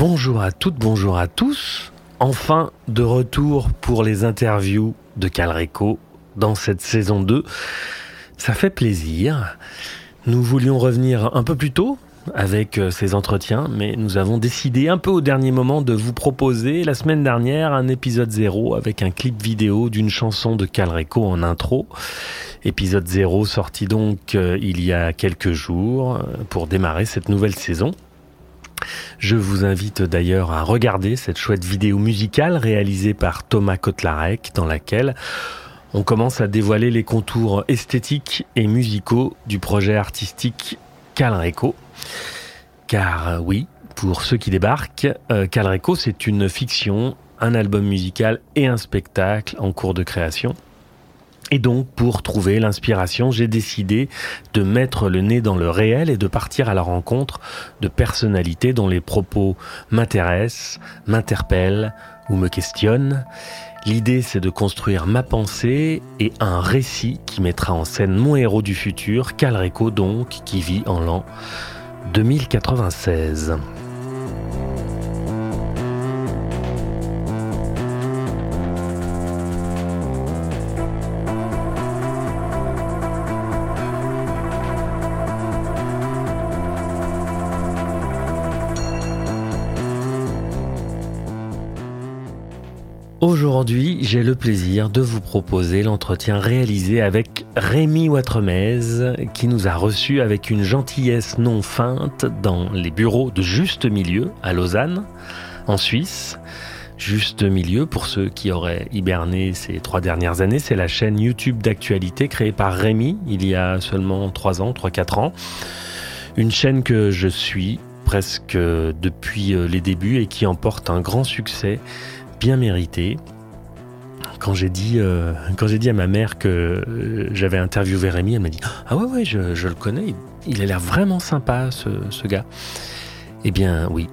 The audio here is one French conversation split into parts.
Bonjour à toutes, bonjour à tous. Enfin, de retour pour les interviews de Calreco dans cette saison 2. Ça fait plaisir. Nous voulions revenir un peu plus tôt avec euh, ces entretiens, mais nous avons décidé un peu au dernier moment de vous proposer la semaine dernière un épisode 0 avec un clip vidéo d'une chanson de Calreco en intro. Épisode 0 sorti donc euh, il y a quelques jours euh, pour démarrer cette nouvelle saison. Je vous invite d'ailleurs à regarder cette chouette vidéo musicale réalisée par Thomas Kotlarek dans laquelle on commence à dévoiler les contours esthétiques et musicaux du projet artistique Calreco. Car euh, oui, pour ceux qui débarquent, euh, Calreco c'est une fiction, un album musical et un spectacle en cours de création. Et donc, pour trouver l'inspiration, j'ai décidé de mettre le nez dans le réel et de partir à la rencontre de personnalités dont les propos m'intéressent, m'interpellent ou me questionnent. L'idée, c'est de construire ma pensée et un récit qui mettra en scène mon héros du futur, Calreco donc, qui vit en l'an 2096. Aujourd'hui, j'ai le plaisir de vous proposer l'entretien réalisé avec Rémi Ouattremez, qui nous a reçus avec une gentillesse non feinte dans les bureaux de Juste Milieu à Lausanne, en Suisse. Juste Milieu, pour ceux qui auraient hiberné ces trois dernières années, c'est la chaîne YouTube d'actualité créée par Rémi il y a seulement trois ans, trois, quatre ans. Une chaîne que je suis presque depuis les débuts et qui emporte un grand succès bien mérité. Quand j'ai dit, euh, dit à ma mère que euh, j'avais interviewé Rémi, elle m'a dit Ah ouais, ouais, je, le connais, il, a l'air vraiment sympa ce, ce gars. Eh bien, oui,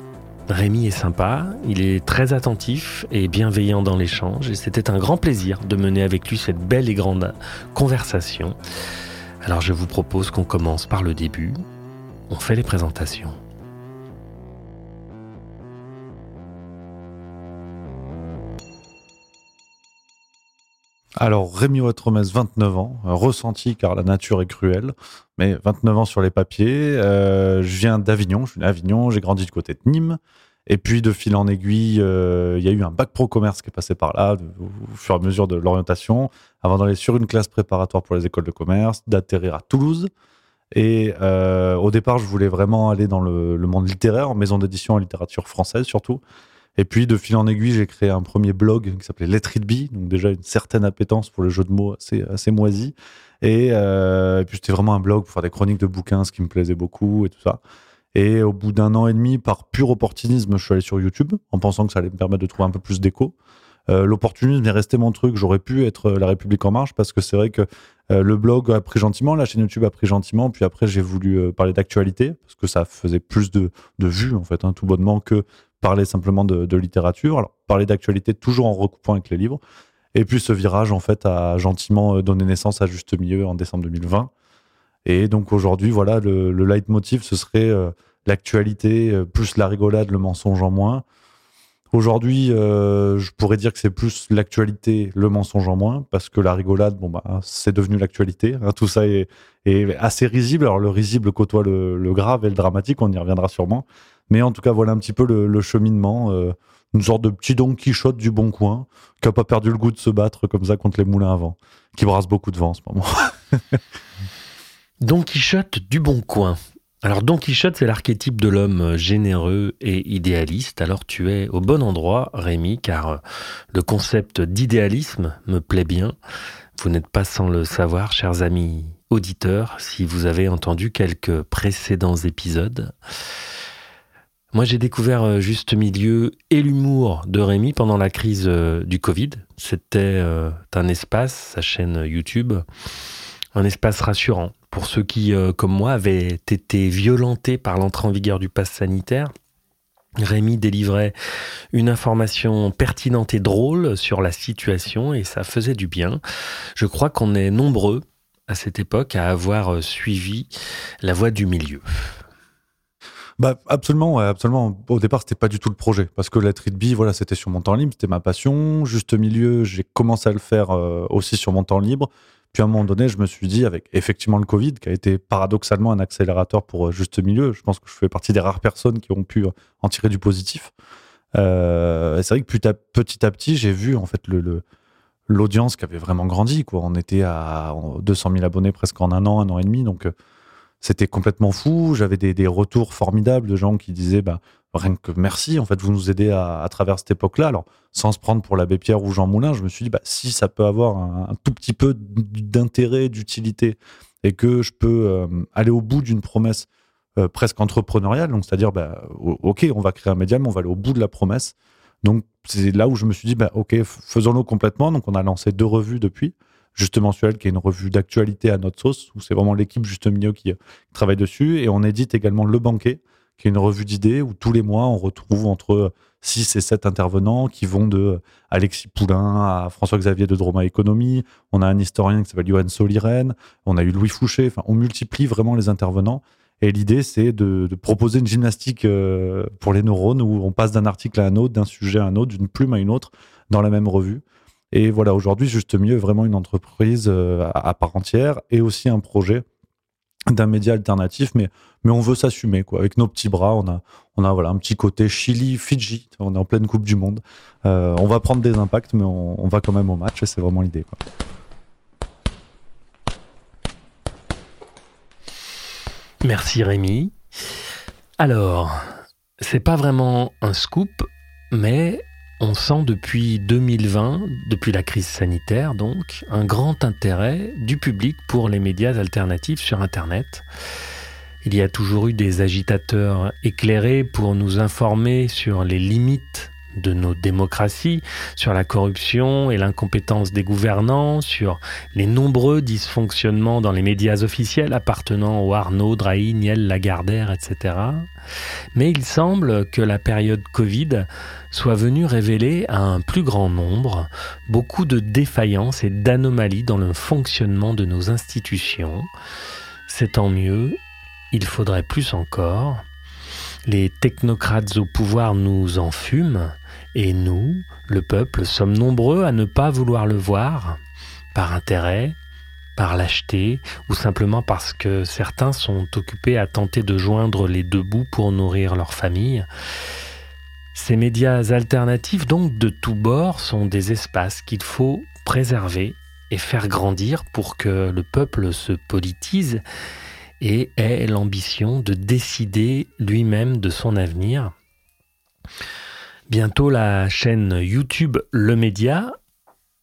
Rémi est sympa, il est très attentif et bienveillant dans l'échange, et c'était un grand plaisir de mener avec lui cette belle et grande conversation. Alors je vous propose qu'on commence par le début. On fait les présentations. Alors, Rémi Ouattremez, 29 ans, ressenti car la nature est cruelle, mais 29 ans sur les papiers. Euh, je viens d'Avignon, je suis né Avignon, j'ai grandi du côté de Nîmes. Et puis, de fil en aiguille, euh, il y a eu un bac pro commerce qui est passé par là, au fur et à mesure de l'orientation, avant d'aller sur une classe préparatoire pour les écoles de commerce, d'atterrir à Toulouse. Et euh, au départ, je voulais vraiment aller dans le, le monde littéraire, en maison d'édition en littérature française surtout. Et puis, de fil en aiguille, j'ai créé un premier blog qui s'appelait Let It Be, donc déjà une certaine appétence pour le jeu de mots assez, assez moisi. Et, euh, et puis, c'était vraiment un blog pour faire des chroniques de bouquins, ce qui me plaisait beaucoup et tout ça. Et au bout d'un an et demi, par pur opportunisme, je suis allé sur YouTube en pensant que ça allait me permettre de trouver un peu plus d'écho. Euh, L'opportunisme est resté mon truc. J'aurais pu être La République en marche parce que c'est vrai que euh, le blog a pris gentiment, la chaîne YouTube a pris gentiment. Puis après, j'ai voulu euh, parler d'actualité parce que ça faisait plus de, de vues, en fait, hein, tout bonnement, que parler simplement de, littérature. Alors, parler d'actualité toujours en recoupant avec les livres. Et puis ce virage, en fait, a gentiment euh, donné naissance à Juste Milieu en décembre 2020. Et donc aujourd'hui, voilà, le, le leitmotiv, ce serait euh, l'actualité, euh, plus la rigolade, le mensonge en moins. Aujourd'hui, je pourrais dire que c'est plus l'actualité, le mensonge en moins, parce que la rigolade, bon bah, c'est devenu l'actualité. Hein, tout ça est, assez risible. Alors le risible côtoie le, grave et le dramatique, on y reviendra sûrement. Mais en tout cas, voilà un petit peu le, cheminement, euh, une sorte de petit Don Quichotte du bon coin, qui a pas perdu le goût de se battre comme ça contre les moulins à vent, qui brasse beaucoup de vent en ce moment. Don Quichotte du bon coin. Alors Don Quichotte, c'est l'archétype de l'homme généreux et idéaliste. Alors tu es au bon endroit, Rémi, car le concept d'idéalisme me plaît bien. Vous n'êtes pas sans le savoir, chers amis auditeurs, si vous avez entendu quelques précédents épisodes. Moi, j'ai découvert Juste Milieu et l'humour de Rémi pendant la crise du Covid. C'était un espace, sa chaîne YouTube, un espace rassurant pour ceux qui, euh, comme moi, avaient été violentés par l'entrée en vigueur du pass sanitaire Rémi délivrait une information pertinente et drôle sur la situation et ça faisait du bien. Je crois qu'on est nombreux à cette époque à avoir suivi la voie du milieu. Bah absolument, absolument. Au départ, c'était pas du tout le projet parce que la B, voilà, c'était sur mon temps libre, c'était ma passion. Juste milieu, j'ai commencé à le faire euh, aussi sur mon temps libre. Puis à un moment donné, je me suis dit, avec effectivement le Covid, qui a été paradoxalement un accélérateur pour euh, juste milieu, je pense que je fais partie des rares personnes qui ont pu euh, en tirer du positif. C'est vrai que petit à petit, j'ai vu en fait l'audience qui avait vraiment grandi. On était à 200 000 abonnés presque en un an, un an et demi. Donc, c'était complètement fou. J'avais des, des, retours formidables de gens qui disaient bah, rien que merci, en fait, vous nous aidez à, à travers cette époque-là. Alors, sans se prendre pour l'abbé Pierre ou Jean Moulin, je me suis dit bah, si ça peut avoir un, tout petit peu d'intérêt, d'utilité, et que je peux euh, aller au bout d'une promesse euh, presque entrepreneuriale, donc c'est-à-dire, bah, ok, on va créer un média, mais on va aller au bout de la promesse. Donc, c'est là où je me suis dit, bah, ok, faisons-le complètement. Donc, on a lancé deux revues depuis. Juste Mensuel, qui est une revue d'actualité à notre sauce, où c'est vraiment l'équipe Juste Milieu qui, travaille dessus. Et on édite également Le Banquet, qui est une revue d'idées où tous les mois, on retrouve entre 6 et 7 intervenants qui vont de Alexis Poulain à François-Xavier de Droma Économie. On a un historien qui s'appelle Johan Soliren. On a eu Louis Fouché. Enfin, on multiplie vraiment les intervenants. Et l'idée, c'est de, proposer une gymnastique euh, pour les neurones où on passe d'un article à un autre, d'un sujet à un autre, d'une plume à une autre dans la même revue. Et voilà, aujourd'hui, Juste Mieux vraiment une entreprise euh, à part entière et aussi un projet d'un média alternatif, mais, mais on veut s'assumer, quoi. Avec nos petits bras, on a, on a voilà, un petit côté Chili, Fidji, on est en pleine Coupe du Monde. Euh, on va prendre des impacts, mais on, on va quand même au match et c'est vraiment l'idée, quoi. Merci Rémi. Alors, c'est pas vraiment un scoop, mais on sent depuis 2020, depuis la crise sanitaire donc, un grand intérêt du public pour les médias alternatifs sur Internet. Il y a toujours eu des agitateurs éclairés pour nous informer sur les limites de nos démocraties, sur la corruption et l'incompétence des gouvernants, sur les nombreux dysfonctionnements dans les médias officiels appartenant aux Arnaud, Drahi, Niel, Lagardère, etc. Mais il semble que la période Covid soit venue révéler à un plus grand nombre beaucoup de défaillances et d'anomalies dans le fonctionnement de nos institutions. C'est tant mieux, il faudrait plus encore. Les technocrates au pouvoir nous enfument, et nous, le peuple, sommes nombreux à ne pas vouloir le voir, par intérêt, par lâcheté, ou simplement parce que certains sont occupés à tenter de joindre les deux bouts pour nourrir leur famille. Ces médias alternatifs, donc de tous bords, sont des espaces qu'il faut préserver et faire grandir pour que le peuple se politise et ait l'ambition de décider lui-même de son avenir. Bientôt, la chaîne YouTube Le Média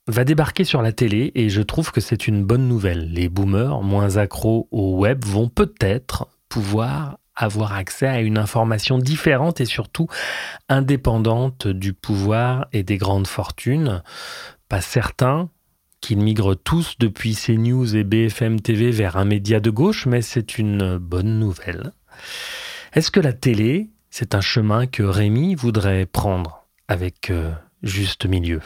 va débarquer sur la télé et je trouve que c'est une bonne nouvelle. Les boomers moins accros au web vont peut-être pouvoir avoir accès à une information différente et surtout indépendante du pouvoir et des grandes fortunes. Pas certain qu'ils migrent tous depuis CNews et BFM TV vers un média de gauche, mais c'est une bonne nouvelle. Est-ce que la télé c'est un chemin que Rémi voudrait prendre avec euh, juste milieu.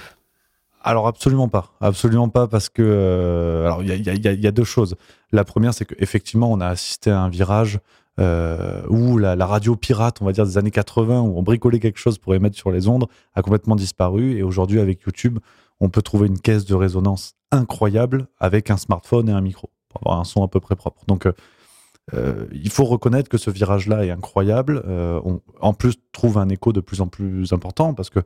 Alors absolument pas, absolument pas parce que euh, alors il y, a, deux choses. La première, c'est qu'effectivement, on a assisté à un virage euh, où la, radio pirate, on va dire des années 80, où on bricolait quelque chose pour émettre sur les ondes, a complètement disparu. Et aujourd'hui, avec YouTube, on peut trouver une caisse de résonance incroyable avec un smartphone et un micro pour avoir un son à peu près propre. Donc euh, il faut reconnaître que ce virage-là est incroyable. Euh, on, en plus, trouve un écho de plus en plus important parce que,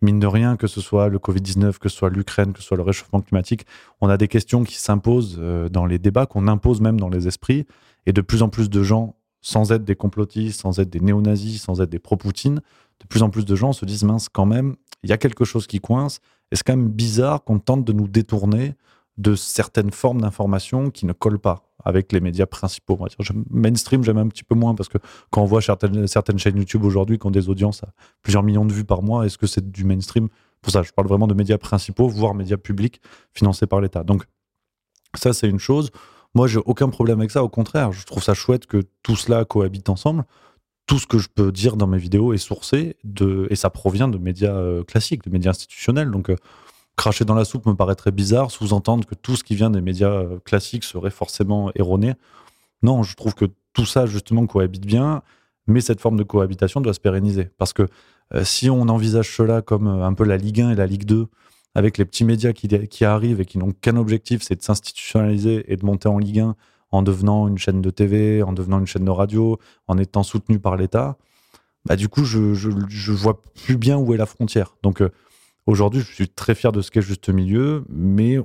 mine de rien, que ce soit le Covid-19, que ce soit l'Ukraine, que ce soit le réchauffement climatique, on a des questions qui s'imposent euh, dans les débats, qu'on impose même dans les esprits. Et de plus en plus de gens, sans être des complotistes, sans être des néo-nazis, sans être des pro-Poutine, de plus en plus de gens se disent mince, quand même, il y a quelque chose qui coince. Et c'est quand même bizarre qu'on tente de nous détourner de certaines formes d'information qui ne collent pas avec les médias principaux. mainstream, j'aime un petit peu moins parce que quand on voit certaines, chaînes YouTube aujourd'hui qui ont des audiences à plusieurs millions de vues par mois, est-ce que c'est du mainstream? Pour ça, je parle vraiment de médias principaux, voire médias publics financés par l'État. Donc, ça, c'est une chose. Moi, j'ai aucun problème avec ça. Au contraire, je trouve ça chouette que tout cela cohabite ensemble. tout ce que je peux dire dans mes vidéos est sourcé et ça provient de médias euh, classiques, de médias institutionnels. Donc, euh, cracher dans la soupe me paraîtrait bizarre, sous-entendre que tout ce qui vient des médias euh, classiques serait forcément erroné. Non, je trouve que tout ça, justement, cohabite bien, mais cette forme de cohabitation doit se pérenniser. Parce que si on envisage cela comme un peu la Ligue 1 et la Ligue 2, avec les petits médias qui, arrivent et qui n'ont qu'un objectif, c'est de s'institutionnaliser et de monter en Ligue 1 en devenant une chaîne de TV, en devenant une chaîne de radio, en étant soutenu par l'État, bah du coup, je, je, vois plus bien où est la frontière. Donc euh, aujourd'hui, je suis très fier de ce qu'est Juste Milieu, mais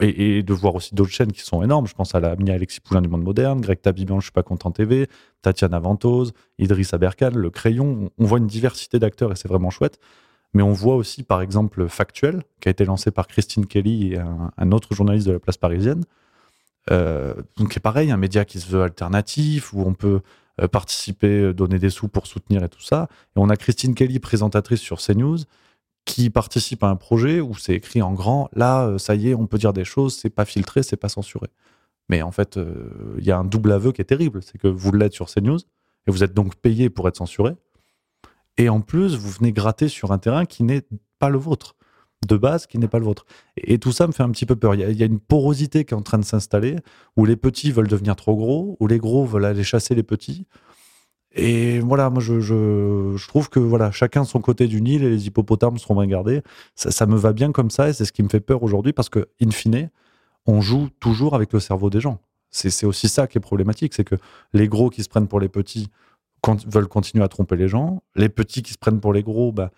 et, de voir aussi d'autres chaînes qui sont énormes. Je pense à la Mia Alexis Poulain du Monde Moderne, Greg Tabibian, Je suis pas content TV, Tatiana Ventose, Idriss Aberkan, Le Crayon. On voit une diversité d'acteurs et c'est vraiment chouette. Mais on voit aussi, par exemple, Factuel, qui a été lancé par Christine Kelly et un autre journaliste de la place parisienne, euh, donc c'est pareil, un média qui se veut alternatif, où on peut euh, participer, euh, donner des sous pour soutenir et tout ça. Et on a Christine Kelly, présentatrice sur CNews, qui participe à un projet où c'est écrit en grand, là, ça y est, on peut dire des choses, c'est pas filtré, c'est pas censuré. Mais en fait, il y a un double aveu qui est terrible, c'est que vous l'êtes sur CNews, et vous êtes donc payé pour être censuré, et en plus, vous venez gratter sur un terrain qui n'est pas le vôtre de base qui n'est pas le vôtre. Et, tout ça me fait un petit peu peur. Il y, a, une porosité qui est en train de s'installer, où les petits veulent devenir trop gros, où les gros veulent aller chasser les petits. Et voilà, moi je, trouve que voilà, chacun son côté du Nil et les hippopotames seront bien gardés. Ça, me va bien comme ça et c'est ce qui me fait peur aujourd'hui parce que, in fine, on joue toujours avec le cerveau des gens. C'est aussi ça qui est problématique, c'est que les gros qui se prennent pour les petits veulent continuer à tromper les gens. Les petits qui se prennent pour les gros, bah,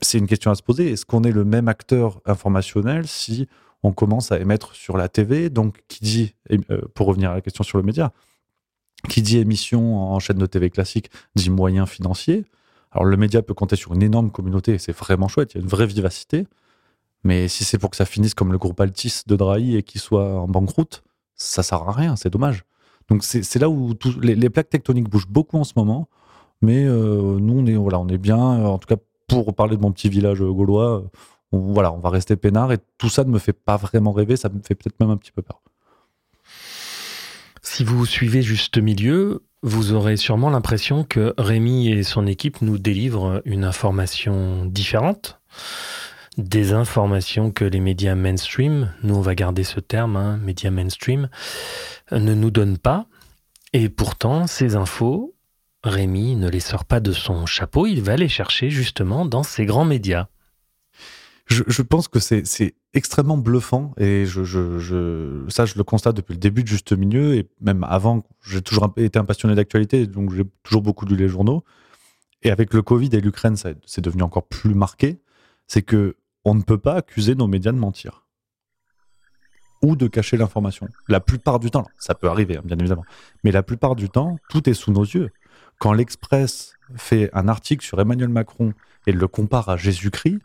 c'est une question à se poser. Est-ce qu'on est le même acteur informationnel si on commence à émettre sur la TV Donc, qui dit, euh, pour revenir à la question sur le média, qui dit émission en chaîne de TV classique dit moyens financiers. Alors, le média peut compter sur une énorme communauté, c'est vraiment chouette, il y a une vraie vivacité. Mais si c'est pour que ça finisse comme le groupe Altis de Drahi et qu'il soit en banqueroute, ça sert à rien, c'est dommage. Donc, c'est là où les, plaques tectoniques bougent beaucoup en ce moment. Mais euh, nous, on est, on est bien, en tout cas pour parler de mon petit village gaulois, on, voilà, on va rester peinard et tout ça ne me fait pas vraiment rêver, ça me fait peut-être même un petit peu peur. Si vous suivez juste milieu, vous aurez sûrement l'impression que Rémi et son équipe nous délivrent une information différente des informations que les médias mainstream, nous on va garder ce terme, hein, médias mainstream, ne nous donnent pas. Et pourtant, ces infos, Rémi ne les sort pas de son chapeau, il va les chercher justement dans ces grands médias. Je, pense que c'est extrêmement bluffant et ça je le constate depuis le début de Juste Milieu et même avant, j'ai toujours été un passionné d'actualité donc j'ai toujours beaucoup lu les journaux. Et avec le Covid et l'Ukraine, c'est devenu encore plus marqué. C'est que on ne peut pas accuser nos médias de mentir ou de cacher l'information. La plupart du temps, ça peut arriver, hein, bien évidemment, mais la plupart du temps, tout est sous nos yeux. Quand l'Express fait un article sur Emmanuel Macron et le compare à Jésus-Christ,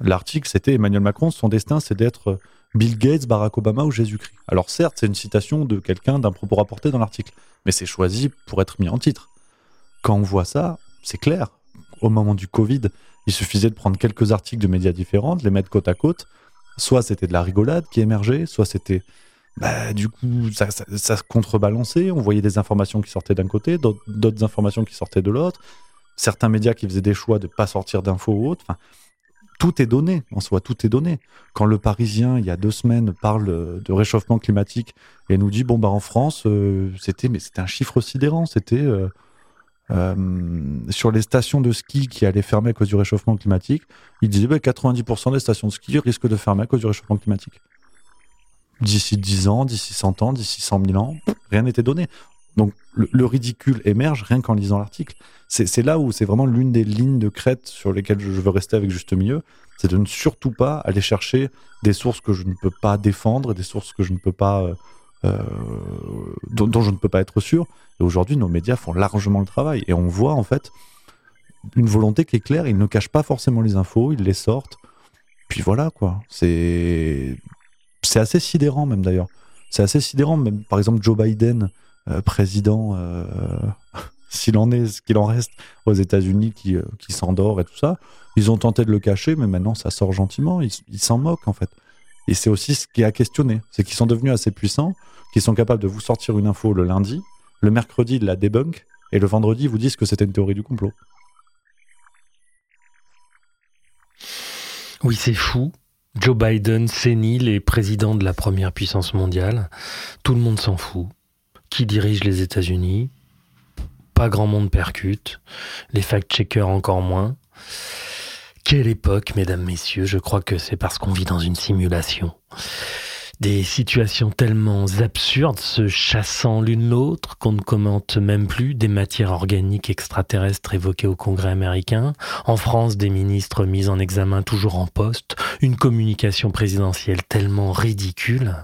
l'article c'était Emmanuel Macron, son destin c'est d'être Bill Gates, Barack Obama ou Jésus-Christ. Alors certes, c'est une citation de quelqu'un d'un propos rapporté dans l'article, mais c'est choisi pour être mis en titre. Quand on voit ça, c'est clair. Au moment du Covid, il suffisait de prendre quelques articles de médias différents, les mettre côte à côte. Soit c'était de la rigolade qui émergeait, soit c'était bah, du coup, ça, se contrebalançait. On voyait des informations qui sortaient d'un côté, d'autres informations qui sortaient de l'autre. Certains médias qui faisaient des choix de ne pas sortir d'infos ou autres. Enfin, tout est donné, en soi, tout est donné. Quand le Parisien, il y a deux semaines, parle de réchauffement climatique et nous dit, bon, bah, en France, euh, c'était, un chiffre sidérant. C'était euh, euh, sur les stations de ski qui allaient fermer à cause du réchauffement climatique. Il disait, bah, 90% des stations de ski risquent de fermer à cause du réchauffement climatique d'ici 10 ans, d'ici 100 ans, d'ici 100 000 ans, rien n'était donné. Donc le, ridicule émerge rien qu'en lisant l'article. C'est là où c'est vraiment l'une des lignes de crête sur lesquelles je veux rester avec juste milieu, c'est de ne surtout pas aller chercher des sources que je ne peux pas défendre, des sources que je ne peux pas, euh, euh, dont, dont, je ne peux pas être sûr. Et aujourd'hui, nos médias font largement le travail et on voit en fait une volonté qui est claire. Ils ne cachent pas forcément les infos, ils les sortent. Puis voilà quoi. C'est c'est assez sidérant même d'ailleurs. C'est assez sidérant, même par exemple Joe Biden, président, euh, s'il en est, ce qu'il en reste aux États-Unis, qui, euh, qui s'endort et tout ça. Ils ont tenté de le cacher, mais maintenant ça sort gentiment. Ils s'en moquent en fait. Et c'est aussi ce qui est à questionner, c'est qu'ils sont devenus assez puissants, qu'ils sont capables de vous sortir une info le lundi, le mercredi ils la débunk, Et le vendredi, ils vous disent que c'était une théorie du complot. Oui, c'est fou. Joe Biden, sénile et président de la première puissance mondiale. Tout le monde s'en fout. Qui dirige les États-Unis Pas grand monde percute. Les fact-checkers encore moins. Quelle époque, mesdames, messieurs. Je crois que c'est parce qu'on vit dans une simulation. Des situations tellement absurdes se chassant l'une l'autre qu'on ne commente même plus des matières organiques extraterrestres évoquées au Congrès américain, en France des ministres mis en examen toujours en poste, une communication présidentielle tellement ridicule.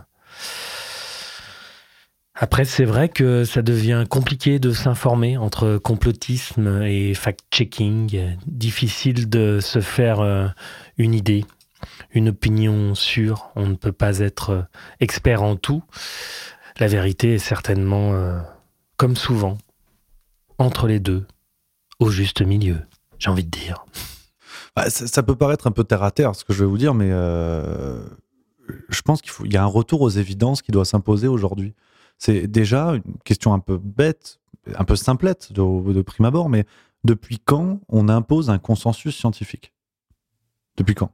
Après, c'est vrai que ça devient compliqué de s'informer entre complotisme et fact-checking, difficile de se faire euh, une idée une opinion sûre. On ne peut pas être euh, expert en tout. La vérité est certainement, euh, comme souvent, entre les deux, au juste milieu, j'ai envie de dire. Bah, ça, peut paraître un peu terre à terre, ce que je vais vous dire, mais je pense qu'il y a un retour aux évidences qui doit s'imposer aujourd'hui. C'est déjà une question un peu bête, un peu simplette de, prime abord, mais depuis quand on impose un consensus scientifique? Depuis quand?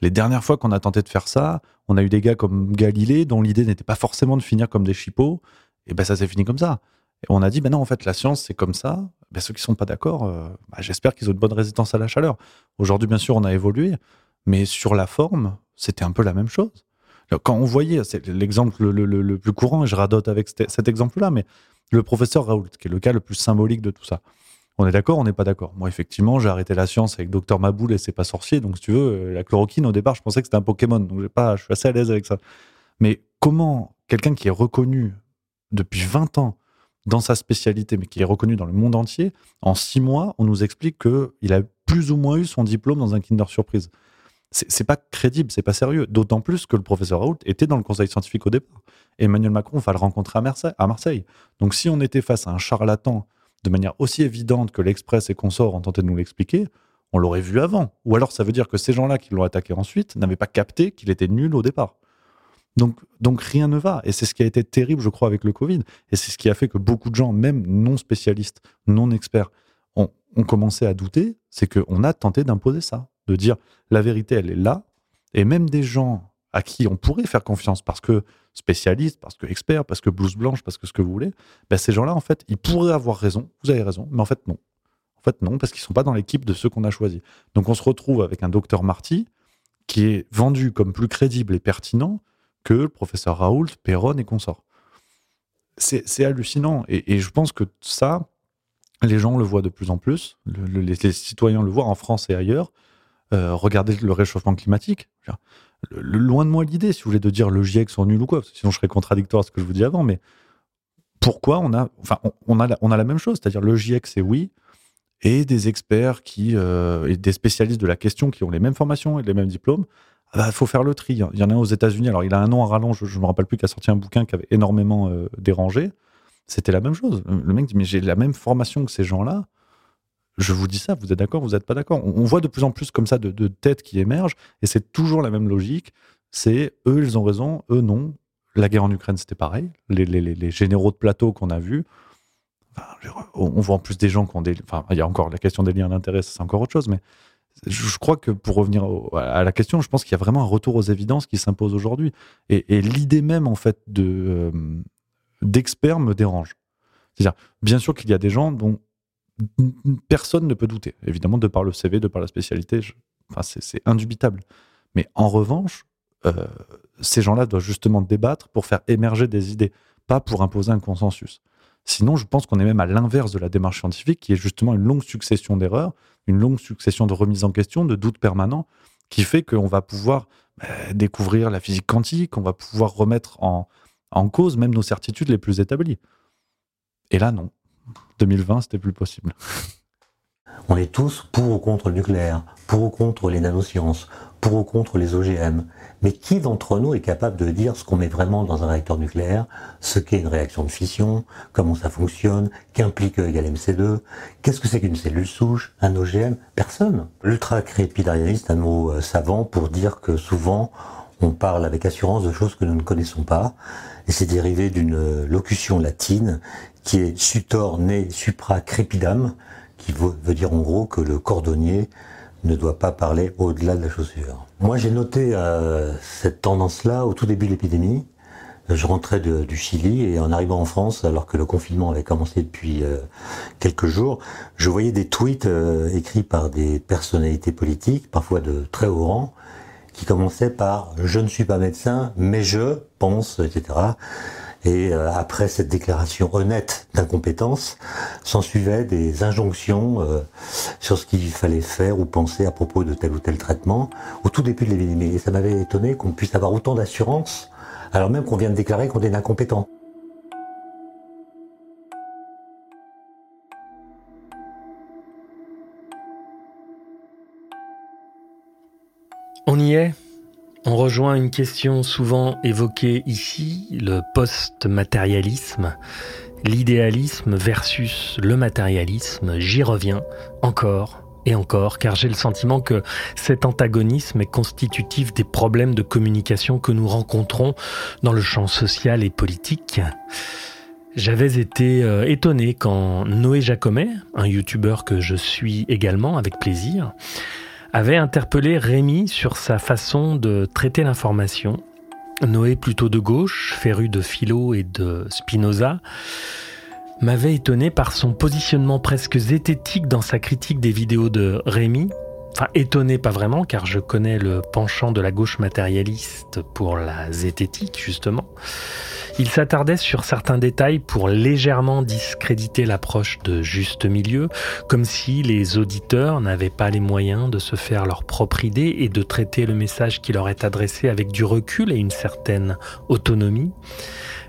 Les dernières fois qu'on a tenté de faire ça, on a eu des gars comme Galilée, dont l'idée n'était pas forcément de finir comme des chipots, et ben ça s'est fini comme ça. Et on a dit, ben non, en fait, la science, c'est comme ça. Ben, ceux qui sont pas d'accord, euh, ben, j'espère qu'ils ont une bonne résistance à la chaleur. Aujourd'hui, bien sûr, on a évolué, mais sur la forme, c'était un peu la même chose. Quand on voyait, c'est l'exemple le, plus courant, et je radote avec cet exemple-là, mais le professeur Raoult, qui est le cas le plus symbolique de tout ça. On est d'accord, on n'est pas d'accord. Moi, effectivement, j'ai arrêté la science avec Docteur Maboul et c'est pas sorcier. Donc, si tu veux, euh, la chloroquine, au départ, je pensais que c'était un Pokémon. Donc, je suis assez à l'aise avec ça. Mais comment quelqu'un qui est reconnu depuis 20 ans dans sa spécialité, mais qui est reconnu dans le monde entier, en six mois, on nous explique qu'il a plus ou moins eu son diplôme dans un Kinder Surprise. C'est pas crédible, c'est pas sérieux. D'autant plus que le professeur Raoult était dans le conseil scientifique au départ. Emmanuel Macron va le rencontrer à Marseille. Donc, si on était face à un charlatan de manière aussi évidente que l'Express et consorts ont tenté de nous l'expliquer, on l'aurait vu avant. Ou alors ça veut dire que ces gens-là qui l'ont attaqué ensuite n'avaient pas capté qu'il était nul au départ. Donc, rien ne va. Et c'est ce qui a été terrible, je crois, avec le Covid. Et c'est ce qui a fait que beaucoup de gens, même non spécialistes, non experts, ont commencé à douter. C'est qu'on a tenté d'imposer ça. De dire la vérité, elle est là. Et même des gens à qui on pourrait faire confiance parce que spécialistes, parce que experts, parce que blouse blanche, parce que ce que vous voulez, ben ces gens-là, en fait, ils pourraient avoir raison, vous avez raison, mais en fait, non. En fait, non, parce qu'ils ne sont pas dans l'équipe de ceux qu'on a choisis. Donc, on se retrouve avec un docteur Marty qui est vendu comme plus crédible et pertinent que le professeur Raoult, Perron et consorts. C'est hallucinant. Et, je pense que ça, les gens le voient de plus en plus, les, citoyens le voient en France et ailleurs. Euh, regardez le réchauffement climatique loin de moi l'idée, si vous voulez, de dire le GIEC sont nuls ou quoi, sinon je serais contradictoire à ce que je vous dis avant, mais pourquoi on a, enfin, on, a, la, on a la même chose, c'est-à-dire le GIEC c'est oui, et des experts qui, euh, et des spécialistes de la question qui ont les mêmes formations et les mêmes diplômes, il bah, faut faire le tri. Il y en a un aux États-Unis, alors il a un nom à rallonge, je ne me rappelle plus, qui a sorti un bouquin qui avait énormément euh, dérangé. C'était la même chose. Le mec dit, mais j'ai la même formation que ces gens-là, je vous dis ça, vous êtes d'accord, vous n'êtes pas d'accord. On, voit de plus en plus comme ça de, têtes qui émergent, et c'est toujours la même logique. C'est eux, ils ont raison, eux non. La guerre en Ukraine, c'était pareil. Les, généraux de plateau qu'on a vus, on voit en plus des gens qui ont des. Enfin, il y a encore la question des liens d'intérêt, c'est encore autre chose, mais je crois que pour revenir à la question, je pense qu'il y a vraiment un retour aux évidences qui s'impose aujourd'hui. Et, l'idée même, en fait, de euh, d'experts me dérange. C'est-à-dire, bien sûr qu'il y a des gens dont personne ne peut douter. Évidemment, de par le CV, de par la spécialité, enfin, c'est indubitable. Mais en revanche, euh, ces gens-là doivent justement débattre pour faire émerger des idées, pas pour imposer un consensus. Sinon, je pense qu'on est même à l'inverse de la démarche scientifique, qui est justement une longue succession d'erreurs, une longue succession de remises en question, de doutes permanents, qui fait qu'on va pouvoir bah, découvrir la physique quantique, on va pouvoir remettre en cause même nos certitudes les plus établies. Et là, non. 2020, c'était plus possible. On est tous pour ou contre le nucléaire, pour ou contre les nanosciences, pour ou contre les OGM. Mais qui d'entre nous est capable de dire ce qu'on met vraiment dans un réacteur nucléaire, ce qu'est une réaction de fission, comment ça fonctionne, qu'implique E égale MC2, qu'est-ce que c'est qu'une cellule souche, un OGM Personne. L'ultra-crépidarianisme est un mot euh, savant pour dire que souvent on parle avec assurance de choses que nous ne connaissons pas, et c'est dérivé d'une locution latine qui est sutor ne supra crepidam, qui veut dire en gros que le cordonnier ne doit pas parler au-delà de la chaussure. Moi j'ai noté euh, cette tendance-là au tout début de l'épidémie. Je rentrais du Chili et en arrivant en France, alors que le confinement avait commencé depuis euh, quelques jours, je voyais des tweets euh, écrits par des personnalités politiques, parfois de très haut rang, qui commençaient par ⁇ Je ne suis pas médecin, mais je pense, etc. ⁇ et euh, après cette déclaration honnête d'incompétence, s'ensuivaient des injonctions euh, sur ce qu'il fallait faire ou penser à propos de tel ou tel traitement au tout début de l'épidémie. Et ça m'avait étonné qu'on puisse avoir autant d'assurance alors même qu'on vient de déclarer qu'on est incompétent. On y est? On rejoint une question souvent évoquée ici, le post-matérialisme, l'idéalisme versus le matérialisme. J'y reviens encore et encore, car j'ai le sentiment que cet antagonisme est constitutif des problèmes de communication que nous rencontrons dans le champ social et politique. J'avais été euh, étonné quand Noé Jacomet, un youtubeur que je suis également avec plaisir, avait interpellé Rémi sur sa façon de traiter l'information. Noé, plutôt de gauche, féru de philo et de Spinoza, m'avait étonné par son positionnement presque zététique dans sa critique des vidéos de Rémi. Enfin, étonné pas vraiment, car je connais le penchant de la gauche matérialiste pour la zététique, justement. Il s'attardait sur certains détails pour légèrement discréditer l'approche de juste milieu, comme si les auditeurs n'avaient pas les moyens de se faire leur propre idée et de traiter le message qui leur est adressé avec du recul et une certaine autonomie.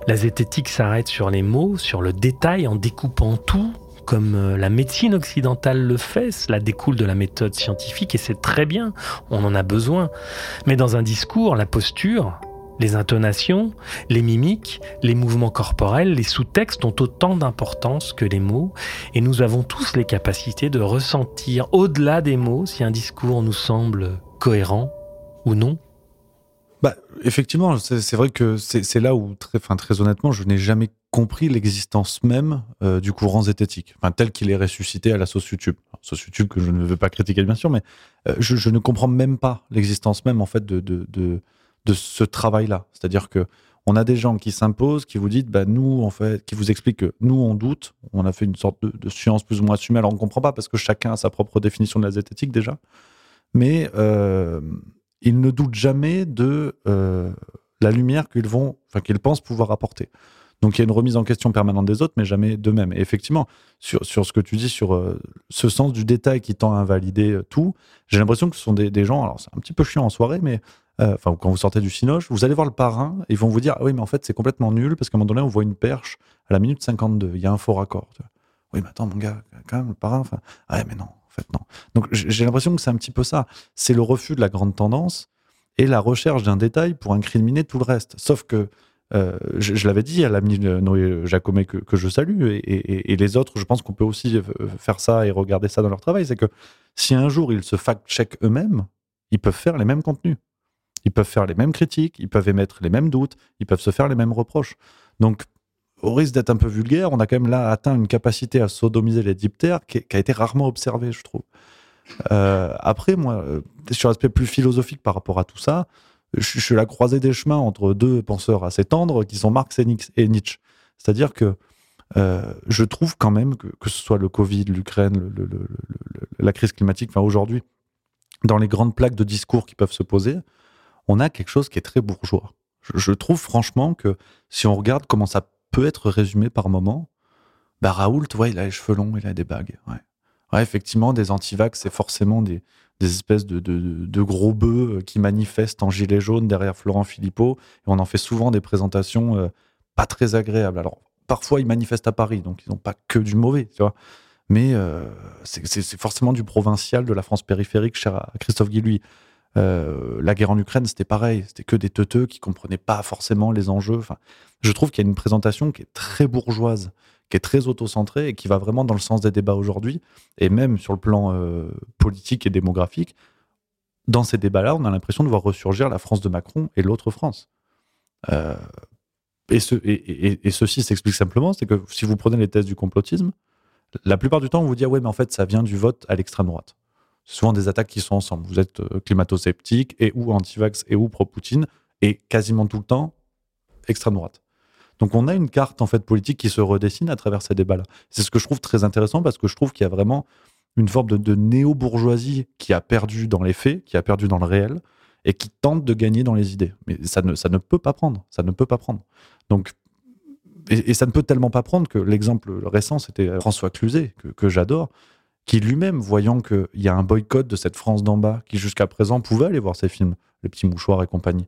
La zététique s'arrête sur les mots, sur le détail, en découpant tout, comme euh, la médecine occidentale le fait, cela découle de la méthode scientifique et c'est très bien, on en a besoin. Mais dans un discours, la posture, les intonations, les mimiques, les mouvements corporels, les sous-textes ont autant d'importance que les mots, et nous avons tous les capacités de ressentir au-delà des mots si un discours nous semble cohérent ou non. Bah, effectivement, c'est vrai que c'est là où, très, enfin, très honnêtement, je n'ai jamais compris l'existence même euh, du courant zététique, tel qu'il est ressuscité à la sauce YouTube. Sauce YouTube que je ne veux pas critiquer, bien sûr, mais euh, je, ne comprends même pas l'existence même, en fait, de, de ce travail-là. C'est-à-dire que on a des gens qui s'imposent, qui vous disent, bah, nous, en fait, qui vous expliquent que nous, on doute, on a fait une sorte de, science plus ou moins assumée, alors on ne comprend pas parce que chacun a sa propre définition de la zététique déjà, mais euh, ils ne doutent jamais de la lumière qu'ils vont, enfin, qu'ils pensent pouvoir apporter. Donc il y a une remise en question permanente des autres, mais jamais d'eux-mêmes. Et effectivement, sur, sur ce que tu dis, sur euh, ce sens du détail qui tend à invalider tout, j'ai l'impression que ce sont des, gens, alors c'est un petit peu chiant en soirée, mais euh, enfin quand vous sortez du Cinoche, vous allez voir le parrain, ils vont vous dire ah oui mais en fait c'est complètement nul parce qu'à un moment donné on voit une perche à la minute 52, il y a un faux raccord. Oui mais attends mon gars, quand même le parrain, ah mais non en fait non. Donc j'ai l'impression que c'est un petit peu ça, c'est le refus de la grande tendance et la recherche d'un détail pour incriminer tout le reste. Sauf que euh, je, l'avais dit à l'ami Noé Jacomet que, je salue et, et, les autres, je pense qu'on peut aussi faire ça et regarder ça dans leur travail. C'est que si un jour ils se fact-check eux-mêmes, ils peuvent faire les mêmes contenus. Ils peuvent faire les mêmes critiques, ils peuvent émettre les mêmes doutes, ils peuvent se faire les mêmes reproches. Donc, au risque d'être un peu vulgaire, on a quand même là atteint une capacité à sodomiser les diptères qui, a été rarement observée, je trouve. Euh, après, moi, euh, sur l'aspect plus philosophique par rapport à tout ça, je, suis la croisée des chemins entre deux penseurs assez tendres qui sont Marx et Nietzsche. C'est-à-dire que euh, je trouve quand même que, que ce soit le Covid, l'Ukraine, la crise climatique, enfin aujourd'hui, dans les grandes plaques de discours qui peuvent se poser, on a quelque chose qui est très bourgeois. Je, trouve franchement que si on regarde comment ça peut être résumé par moment, bah Raoult, ouais, il a les cheveux longs, il a des bagues. Ouais, effectivement, des antivax, c'est forcément des, espèces de, gros bœufs euh, qui manifestent en gilet jaune derrière Florent Philippot. Et on en fait souvent des présentations euh, pas très agréables. Alors, parfois, ils manifestent à Paris, donc ils n'ont pas que du mauvais, tu vois. Mais euh, c'est forcément du provincial de la France périphérique, cher à Christophe Guilluy. Euh, la guerre en Ukraine, c'était pareil. C'était que des teuteux qui comprenaient pas forcément les enjeux. Enfin, je trouve qu'il y a une présentation qui est très bourgeoise, qui est très auto-centrée et qui va vraiment dans le sens des débats aujourd'hui. Et même sur le plan euh, politique et démographique, dans ces débats-là, on a l'impression de voir ressurgir la France de Macron et l'autre France. Euh, et, ceci s'explique simplement, c'est que si vous prenez les thèses du complotisme, la plupart du temps, on vous dit, ah ouais, mais en fait, ça vient du vote à l'extrême droite. C'est souvent des attaques qui sont ensemble. Vous êtes euh, climato-sceptique et ou anti-vax et ou pro-Poutine, et quasiment tout le temps, extrême droite. Donc on a une carte en fait politique qui se redessine à travers ces débats-là. C'est ce que je trouve très intéressant parce que je trouve qu'il y a vraiment une forme de, néo-bourgeoisie qui a perdu dans les faits, qui a perdu dans le réel et qui tente de gagner dans les idées. Mais ça ne, ça ne peut pas prendre. Ça ne peut pas prendre. Donc, et, ça ne peut tellement pas prendre que l'exemple récent, c'était François Cluzet, que, j'adore, qui lui-même, voyant qu'il y a un boycott de cette France d'en bas, qui jusqu'à présent pouvait aller voir ses films, Les Petits Mouchoirs et compagnie,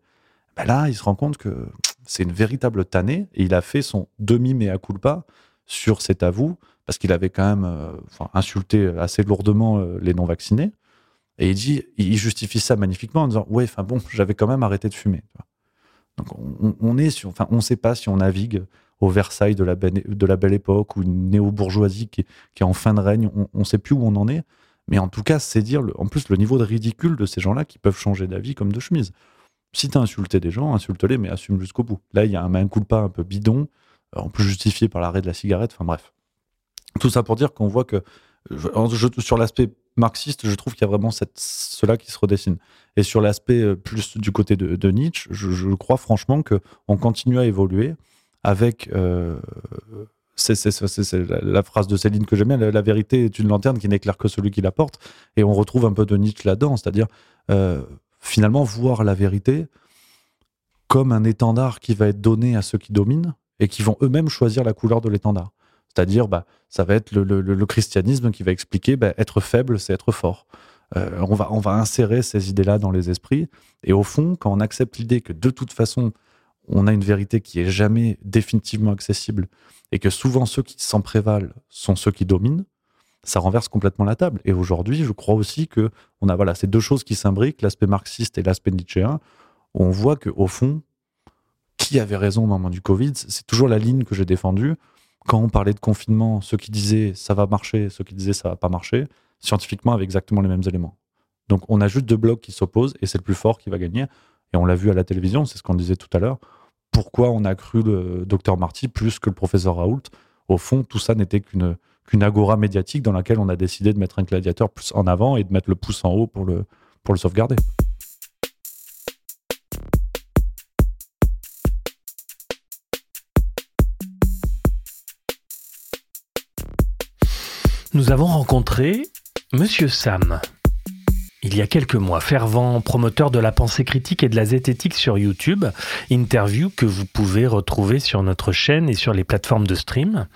ben là, il se rend compte que c'est une véritable tannée et il a fait son demi-mea culpa sur cet avou parce qu'il avait quand même euh, insulté assez lourdement euh, les non-vaccinés. Et il dit, il justifie ça magnifiquement en disant, ouais, enfin bon, j'avais quand même arrêté de fumer. Donc on, est enfin, on ne sait pas si on navigue au Versailles de la, belle, de la belle époque ou une néo-bourgeoisie qui, est en fin de règne. On ne sait plus où on en est. Mais en tout cas, c'est dire, en plus, le niveau de ridicule de ces gens-là qui peuvent changer d'avis comme de chemise. Si tu as insulté des gens, insulte-les, mais assume jusqu'au bout. Là, il y a un, un coup de pas un peu bidon, en plus justifié par l'arrêt de la cigarette. Enfin bref. Tout ça pour dire qu'on voit que sur l'aspect marxiste, je trouve qu'il y a vraiment cela qui se redessine. Et sur l'aspect euh, plus du côté de, Nietzsche, je, crois franchement qu'on continue à évoluer avec. Euh, c'est la, phrase de Céline que j'aime bien, la, vérité est une lanterne qui n'éclaire que celui qui la porte. Et on retrouve un peu de Nietzsche là-dedans, c'est-à-dire euh, finalement voir la vérité comme un étendard qui va être donné à ceux qui dominent et qui vont eux-mêmes choisir la couleur de l'étendard. C'est-à-dire, bah, ça va être le, christianisme qui va expliquer bah, être faible, c'est être fort. Euh, on, va, on va insérer ces idées-là dans les esprits. Et au fond, quand on accepte l'idée que de toute façon, on a une vérité qui est jamais définitivement accessible et que souvent ceux qui s'en prévalent sont ceux qui dominent, ça renverse complètement la table. Et aujourd'hui, je crois aussi que on a voilà ces deux choses qui s'imbriquent, l'aspect marxiste et l'aspect nietzschéen. on voit que au fond, qui avait raison au moment du Covid C'est toujours la ligne que j'ai défendue quand on parlait de confinement, ceux qui disaient ça va marcher, ceux qui disaient ça va pas marcher, scientifiquement avec exactement les mêmes éléments. Donc on a juste deux blocs qui s'opposent et c'est le plus fort qui va gagner. Et on l'a vu à la télévision, c'est ce qu'on disait tout à l'heure. Pourquoi on a cru le docteur Marty plus que le professeur Raoult? Au fond, tout ça n'était qu'une qu'une agora médiatique dans laquelle on a décidé de mettre un gladiateur plus en avant et de mettre le pouce en haut pour le, pour le sauvegarder. Nous avons rencontré Monsieur Sam. Il y a quelques mois, fervent promoteur de la pensée critique et de la zététique sur YouTube, interview que vous pouvez retrouver sur notre chaîne et sur les plateformes de stream.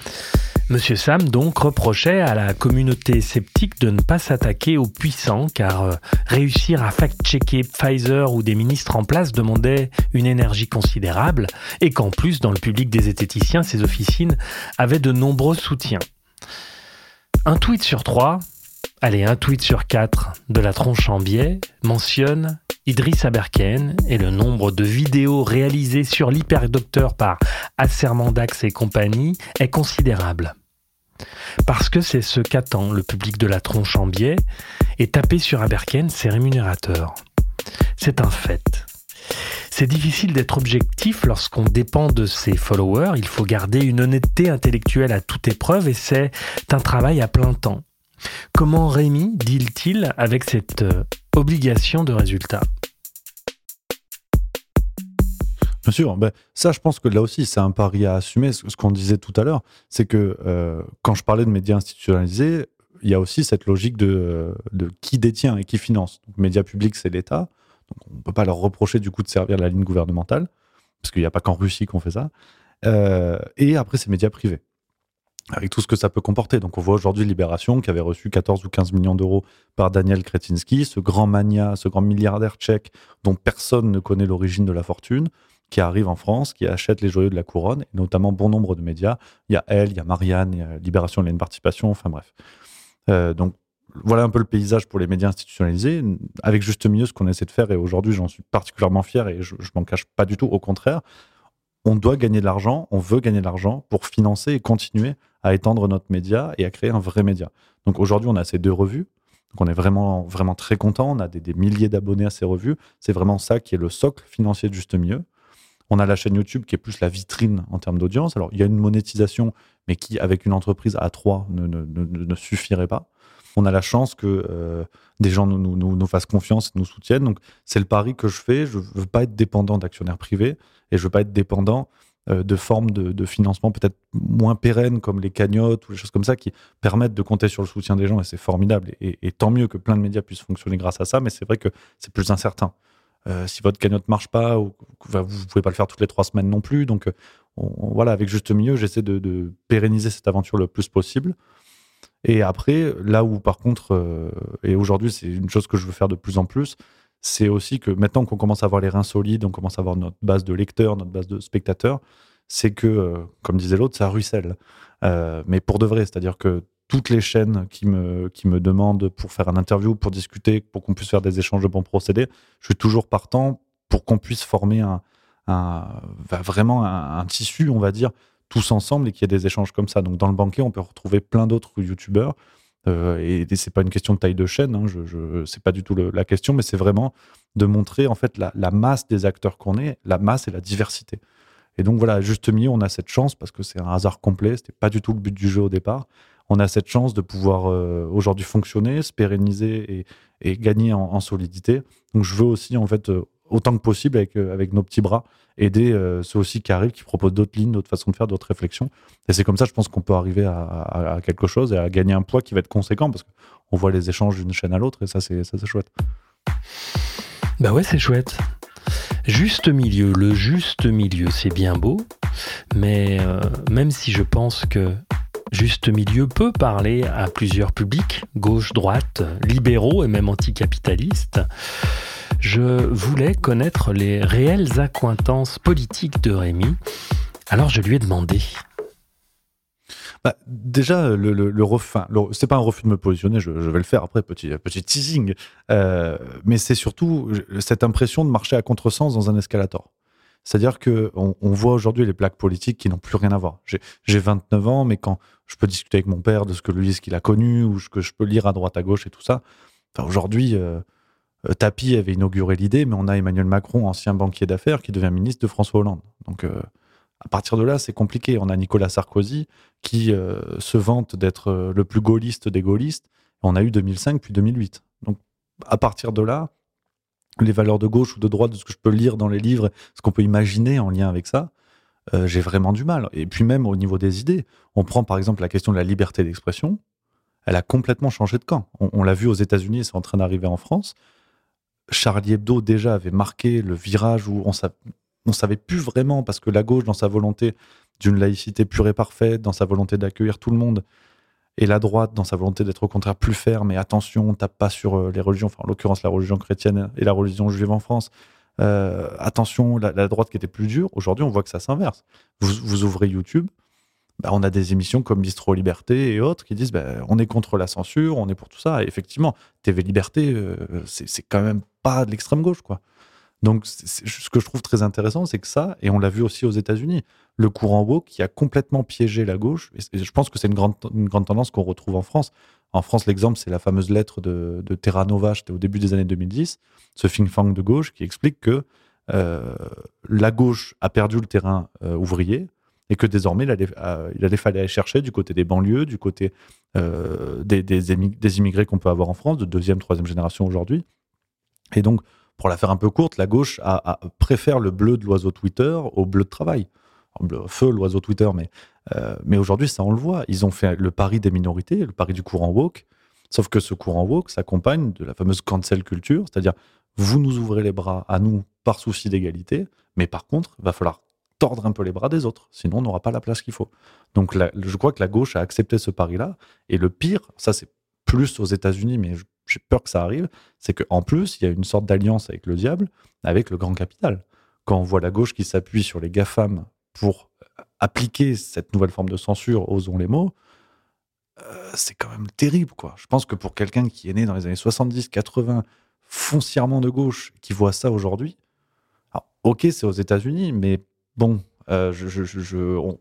Monsieur Sam donc reprochait à la communauté sceptique de ne pas s'attaquer aux puissants car euh, réussir à fact-checker Pfizer ou des ministres en place demandait une énergie considérable et qu'en plus dans le public des zététiciens ces officines avaient de nombreux soutiens. Un tweet sur trois, allez, un tweet sur quatre de la tronche en biais mentionne Idriss Aberken et le nombre de vidéos réalisées sur l'hyperdocteur par Assermandax et compagnie est considérable. Parce que c'est ce qu'attend le public de la tronche en biais et taper sur Aberken, c'est rémunérateur. C'est un fait. C'est difficile d'être objectif lorsqu'on dépend de ses followers. Il faut garder une honnêteté intellectuelle à toute épreuve et c'est un travail à plein temps. Comment Rémi deal-t-il avec cette euh, obligation de résultat? Bien sûr, ben, ça je pense que là aussi c'est un pari à assumer. Ce qu'on disait tout à l'heure, c'est que euh, quand je parlais de médias institutionnalisés, il y a aussi cette logique de, de qui détient et qui finance. Donc, médias publics, c'est l'État on ne peut pas leur reprocher du coup de servir la ligne gouvernementale, parce qu'il n'y a pas qu'en Russie qu'on fait ça. Euh, et après, c'est médias privés, avec tout ce que ça peut comporter. Donc on voit aujourd'hui Libération qui avait reçu 14 ou 15 millions d'euros par Daniel Kretinsky, ce grand mania, ce grand milliardaire tchèque dont personne ne connaît l'origine de la fortune, qui arrive en France, qui achète les joyaux de la couronne, et notamment bon nombre de médias. Il y a elle, il y a Marianne, il y a Libération, il y a une participation, enfin bref. Euh, donc voilà un peu le paysage pour les médias institutionnalisés, avec juste mieux ce qu'on essaie de faire, et aujourd'hui j'en suis particulièrement fier et je, je m'en cache pas du tout, au contraire. On doit gagner de l'argent, on veut gagner de l'argent pour financer et continuer à étendre notre média et à créer un vrai média. Donc aujourd'hui, on a ces deux revues. On est vraiment, vraiment très content. On a des, des milliers d'abonnés à ces revues. C'est vraiment ça qui est le socle financier de Juste Milieu. On a la chaîne YouTube qui est plus la vitrine en termes d'audience. Alors, il y a une monétisation, mais qui, avec une entreprise à trois, ne, suffirait pas. On a la chance que euh, des gens nous, fassent confiance et nous soutiennent. Donc, c'est le pari que je fais. Je ne veux pas être dépendant d'actionnaires privés et je ne veux pas être dépendant euh, de formes de, financement peut-être moins pérennes comme les cagnottes ou les choses comme ça qui permettent de compter sur le soutien des gens et c'est formidable. Et, tant mieux que plein de médias puissent fonctionner grâce à ça, mais c'est vrai que c'est plus incertain. Euh, si votre cagnotte marche pas, ou, vous vous pouvez pas le faire toutes les trois semaines non plus. Donc on, voilà, avec juste milieu, j'essaie de, pérenniser cette aventure le plus possible. Et après, là où par contre, euh, et aujourd'hui c'est une chose que je veux faire de plus en plus, c'est aussi que maintenant qu'on commence à avoir les reins solides, on commence à avoir notre base de lecteurs, notre base de spectateurs, c'est que, euh, comme disait l'autre, ça ruisselle. Euh, mais pour de vrai, c'est-à-dire que toutes les chaînes qui me, qui me demandent pour faire un interview, pour discuter, pour qu'on puisse faire des échanges de bons procédés, je suis toujours partant pour qu'on puisse former un, vraiment un, tissu, on va dire, tous ensemble et qu'il y ait des échanges comme ça. Donc dans le banquet, on peut retrouver plein d'autres youtubeurs. Euh, et, et c'est pas une question de taille de chaîne, hein, je, c'est pas du tout la question, mais c'est vraiment de montrer en fait la, masse des acteurs qu'on est, la masse et la diversité. Et donc voilà, juste milieu, on a cette chance parce que c'est un hasard complet, c'était pas du tout le but du jeu au départ on a cette chance de pouvoir euh, aujourd'hui fonctionner, se pérenniser et, gagner en, solidité. Donc je veux aussi en fait euh, autant que possible avec, euh, avec nos petits bras aider ceux aussi qui arrivent, qui proposent d'autres lignes, d'autres façons de faire, d'autres réflexions. Et c'est comme ça, je pense qu'on peut arriver à, quelque chose et à gagner un poids qui va être conséquent parce qu'on voit les échanges d'une chaîne à l'autre et ça c'est ça chouette. Bah ouais, c'est chouette. Juste milieu, le juste milieu, c'est bien beau, mais même si je pense que Juste milieu peut parler à plusieurs publics, gauche, droite, libéraux et même anticapitalistes. Je voulais connaître les réelles accointances politiques de Rémi, alors je lui ai demandé. Bah, déjà, le, le, c'est pas un refus de me positionner, je, vais le faire après, petit, petit teasing, euh, mais c'est surtout cette impression de marcher à contresens dans un escalator. C'est-à-dire qu'on on voit aujourd'hui les plaques politiques qui n'ont plus rien à voir. J'ai 29 ans, mais quand je peux discuter avec mon père de ce que lui, ce qu'il a connu, ou ce que je peux lire à droite, à gauche et tout ça, enfin, aujourd'hui, euh, euh Tapi avait inauguré l'idée, mais on a Emmanuel Macron, ancien banquier d'affaires, qui devient ministre de François Hollande. Donc, euh, à partir de là, c'est compliqué. On a Nicolas Sarkozy qui euh, se vante d'être le plus gaulliste des gaullistes. On a eu 2005 puis 2008. Donc, à partir de là, les valeurs de gauche ou de droite, de ce que je peux lire dans les livres, ce qu'on peut imaginer en lien avec ça, euh, j'ai vraiment du mal. Et puis même au niveau des idées, on prend par exemple la question de la liberté d'expression, elle a complètement changé de camp. On, l'a vu aux États-Unis, c'est en train d'arriver en France. Charlie Hebdo déjà avait marqué le virage où on, on savait plus vraiment parce que la gauche, dans sa volonté d'une laïcité pure et parfaite, dans sa volonté d'accueillir tout le monde, et la droite dans sa volonté d'être au contraire plus ferme et attention, on tape pas sur euh, les religions, enfin en l'occurrence la religion chrétienne et la religion juive en France. Euh, attention, la, droite qui était plus dure, aujourd'hui on voit que ça s'inverse. Vous, vous, ouvrez YouTube, bah, on a des émissions comme Bistro Liberté et autres qui disent bah, on est contre la censure, on est pour tout ça. Et effectivement, TV Liberté, euh, c'est quand même pas de l'extrême gauche, quoi. Donc, ce que je trouve très intéressant, c'est que ça, et on l'a vu aussi aux États-Unis, le courant woke qui a complètement piégé la gauche. Et je pense que c'est une grande, une grande tendance qu'on retrouve en France. En France, l'exemple, c'est la fameuse lettre de, Terra Nova, c'était au début des années 2010, ce think tank de gauche qui explique que euh, la gauche a perdu le terrain euh, ouvrier et que désormais, il allait, euh, falloir aller chercher du côté des banlieues, du côté des, des, des immigrés qu'on peut avoir en France, de deuxième, troisième génération aujourd'hui. Et donc, pour la faire un peu courte, la gauche a, préfère le bleu de l'oiseau Twitter au bleu de travail. Feu, l'oiseau Twitter, mais, euh, mais aujourd'hui, ça, on le voit. Ils ont fait le pari des minorités, le pari du courant woke. Sauf que ce courant woke s'accompagne de la fameuse cancel culture, c'est-à-dire vous nous ouvrez les bras à nous par souci d'égalité, mais par contre, il va falloir tordre un peu les bras des autres, sinon on n'aura pas la place qu'il faut. Donc je crois que la gauche a accepté ce pari-là, et le pire, ça c'est plus aux États-Unis, mais je j'ai peur que ça arrive, c'est qu'en plus, il y a une sorte d'alliance avec le diable, avec le grand capital. Quand on voit la gauche qui s'appuie sur les GAFAM pour euh, appliquer cette nouvelle forme de censure, osons les mots, euh, c'est quand même terrible, quoi. Je pense que pour quelqu'un qui est né dans les années 70, 80, foncièrement de gauche, qui voit ça aujourd'hui, ok, c'est aux États-Unis, mais bon, euh,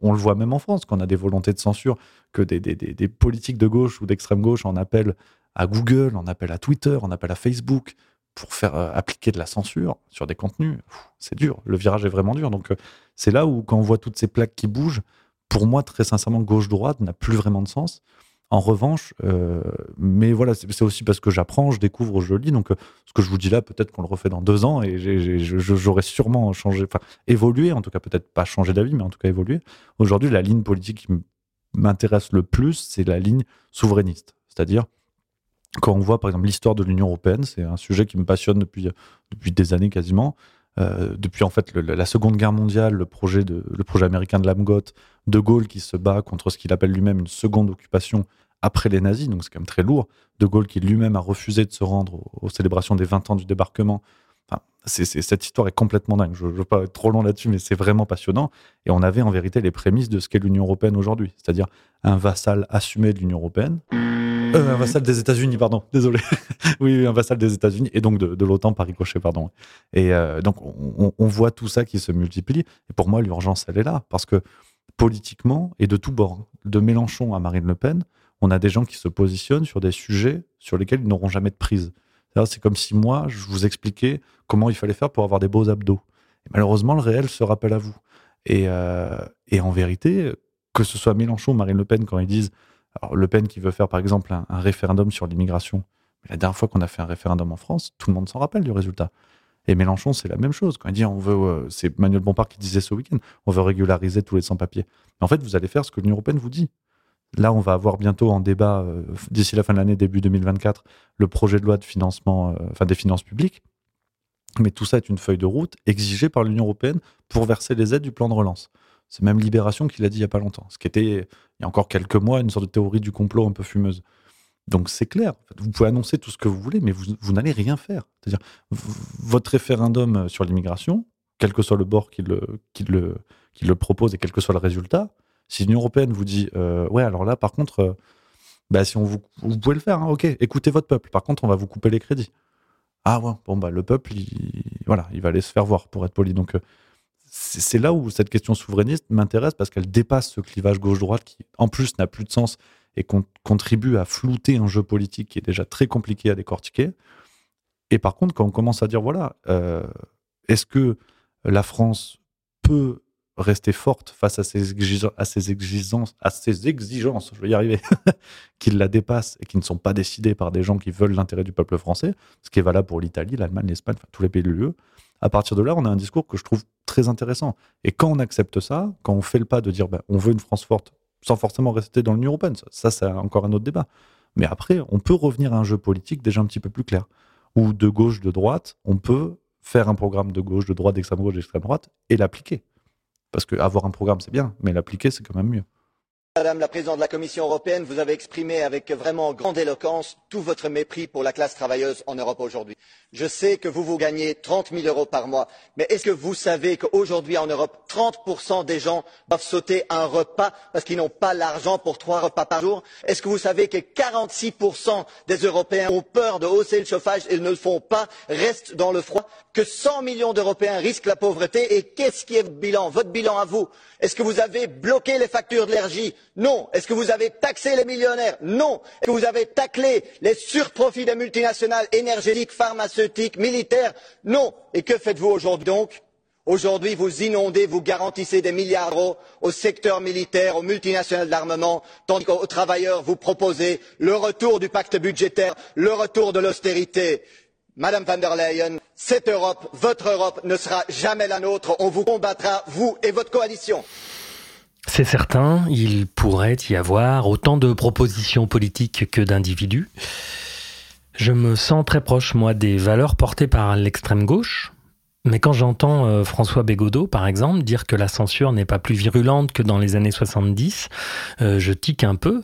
on, le voit même en France, qu'on a des volontés de censure, que des politiques de gauche ou d'extrême gauche en appellent à Google, on appelle à Twitter, on appelle à Facebook pour faire euh, appliquer de la censure sur des contenus. C'est dur, le virage est vraiment dur. Donc euh, c'est là où quand on voit toutes ces plaques qui bougent, pour moi très sincèrement gauche-droite n'a plus vraiment de sens. En revanche, euh, mais voilà, c'est aussi parce que j'apprends, je découvre, je lis. Donc, ce que je vous dis là, peut-être qu'on le refait dans deux ans et j'aurais sûrement changé, enfin, évolué, en tout cas, peut-être pas changé d'avis, mais en tout cas évolué. Aujourd'hui, la ligne politique qui m'intéresse le plus, c'est la ligne souverainiste. C'est-à-dire, quand on voit par exemple l'histoire de l'Union européenne, c'est un sujet qui me passionne depuis, depuis des années quasiment. Euh, depuis en fait la Seconde Guerre mondiale, le projet, de, le projet américain de Lamgott, De Gaulle qui se bat contre ce qu'il appelle lui-même une seconde occupation après les nazis, donc c'est quand même très lourd. De Gaulle qui lui-même a refusé de se rendre aux, célébrations des 20 ans du débarquement c'est, cette histoire est complètement dingue. Je ne veux pas être trop long là-dessus, mais c'est vraiment passionnant. Et on avait en vérité les prémices de ce qu'est l'Union européenne aujourd'hui, c'est-à-dire un vassal assumé de l'Union européenne. Euh, un vassal des États-Unis, pardon, désolé. oui, un vassal des États-Unis et donc de, l'OTAN par ricochet, pardon. Et euh, donc on, voit tout ça qui se multiplie. Et pour moi, l'urgence, elle est là, parce que politiquement et de tous bords, de Mélenchon à Marine Le Pen, on a des gens qui se positionnent sur des sujets sur lesquels ils n'auront jamais de prise. C'est comme si moi, je vous expliquais comment il fallait faire pour avoir des beaux abdos. Et malheureusement, le réel se rappelle à vous. Et, euh, en vérité, que ce soit Mélenchon ou Marine Le Pen, quand ils disent alors Le Pen qui veut faire par exemple un, référendum sur l'immigration, la dernière fois qu'on a fait un référendum en France, tout le monde s'en rappelle du résultat. Et Mélenchon, c'est la même chose. Quand on veut, euh, c'est Manuel Bompard qui disait ce week-end, on veut régulariser tous les sans-papiers. En fait, vous allez faire ce que l'Union européenne vous dit. Là, on va avoir bientôt en débat, euh, d'ici la fin de l'année, début 2024, le projet de loi de financement, euh, des finances publiques. Mais tout ça est une feuille de route exigée par l'Union européenne pour verser les aides du plan de relance. C'est même Libération qui l'a dit il n'y a pas longtemps, ce qui était, il y a encore quelques mois, une sorte de théorie du complot un peu fumeuse. Donc c'est clair, vous pouvez annoncer tout ce que vous voulez, mais vous, vous n'allez rien faire. C'est-à-dire, votre référendum sur l'immigration, quel que soit le bord qui le, qui, le, qui le propose et quel que soit le résultat, si l'Union européenne vous dit, euh, ouais, alors là, par contre, euh, bah, si on vous, vous pouvez le faire, hein, ok, écoutez votre peuple. Par contre, on va vous couper les crédits. Ah ouais, bon, bah, le peuple, il, voilà, il va aller se faire voir, pour être poli. Donc, euh, c'est là où cette question souverainiste m'intéresse parce qu'elle dépasse ce clivage gauche-droite qui, en plus, n'a plus de sens et contribue à flouter un jeu politique qui est déjà très compliqué à décortiquer. Et par contre, quand on commence à dire, voilà, est-ce que la France peut rester forte face à ces, exigences, à ces exigences, à ces exigences, je vais y arriver, qui la dépassent et qui ne sont pas décidées par des gens qui veulent l'intérêt du peuple français, ce qui est valable pour l'Italie, l'Allemagne, l'Espagne, enfin, tous les pays de l'UE. À partir de là, on a un discours que je trouve très intéressant. Et quand on accepte ça, quand on fait le pas de dire ben, on veut une France forte, sans forcément rester dans l'Union européenne, ça, c'est encore un autre débat. Mais après, on peut revenir à un jeu politique déjà un petit peu plus clair, où de gauche, de droite, on peut faire un programme de gauche, de droite, d'extrême gauche, d'extrême droite et l'appliquer. Parce qu'avoir un programme, c'est bien, mais l'appliquer, c'est quand même mieux. Madame la Présidente de la Commission européenne, vous avez exprimé avec vraiment grande éloquence tout votre mépris pour la classe travailleuse en Europe aujourd'hui. Je sais que vous, vous gagnez 30 000 euros par mois, mais que vous savez qu'aujourd'hui en Europe, 30 des gens doivent sauter un repas parce qu'ils n'ont pas l'argent pour trois repas par jour? Que vous savez que 46% des Européens ont peur de hausser le chauffage et ne le font pas, restent dans le froid? Que 100 millions d'Européens risquent la pauvreté et qu'est-ce qui est votre bilan Votre bilan à vous? Est-ce que vous avez bloqué les factures d'énergie Non. Est-ce que vous avez taxé les millionnaires? Non. Est-ce que vous avez taclé les surprofits des multinationales énergétiques, pharmaceutiques pharmaceutique, militaire. Non. Et que faites-vous aujourd'hui donc? Aujourd'hui, vous inondez, vous garantissez des milliards d'euros au secteur militaire, aux multinationales de l'armement, tandis qu'aux travailleurs, vous proposez le retour du pacte budgétaire, le retour de l'austérité. Madame van der Leyen, cette Europe, votre Europe, ne sera jamais la nôtre. On vous combattra, vous et votre coalition. C'est certain, il pourrait y avoir autant de propositions politiques que d'individus. Je me sens très proche, moi, des valeurs portées par l'extrême gauche. Mais quand j'entends euh, François Bégodeau, par exemple, dire que la censure n'est pas plus virulente que dans les années 70, euh, je tique un peu.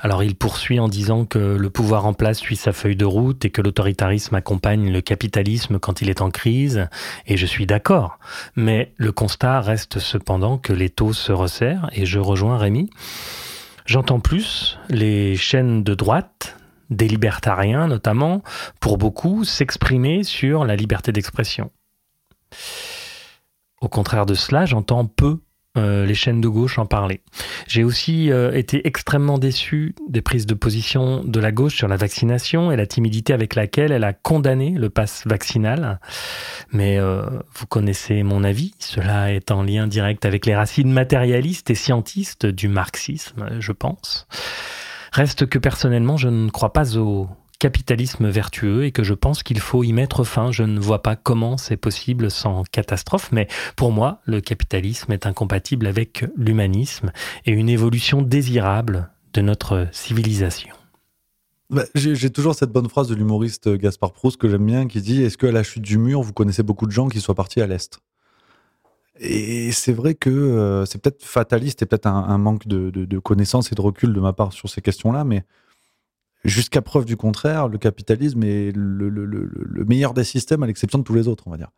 Alors il poursuit en disant que le pouvoir en place suit sa feuille de route et que l'autoritarisme accompagne le capitalisme quand il est en crise, et je suis d'accord. Mais le constat reste cependant que les taux se resserrent, et je rejoins Rémi. J'entends plus les chaînes de droite des libertariens notamment, pour beaucoup, s'exprimer sur la liberté d'expression. Au contraire de cela, j'entends peu euh, les chaînes de gauche en parlaient. J'ai aussi euh, été extrêmement déçu des prises de position de la gauche sur la vaccination et la timidité avec laquelle elle a condamné le pass vaccinal. Mais euh, vous connaissez mon avis, cela est en lien direct avec les racines matérialistes et scientistes du marxisme, je pense. Reste que personnellement, je ne crois pas au capitalisme vertueux et que je pense qu'il faut y mettre fin. Je ne vois pas comment c'est possible sans catastrophe, mais pour moi, le capitalisme est incompatible avec l'humanisme et une évolution désirable de notre civilisation. Bah, J'ai toujours cette bonne phrase de l'humoriste Gaspard Proust que j'aime bien qui dit Est-ce qu'à la chute du mur, vous connaissez beaucoup de gens qui soient partis à l'Est? Et c'est vrai que euh, c'est peut-être fataliste et peut-être un, manque de, de connaissances et de recul de ma part sur ces questions-là, mais Jusqu'à preuve du contraire, le capitalisme est le, le, le, le meilleur des systèmes à l'exception de tous les autres, on va dire.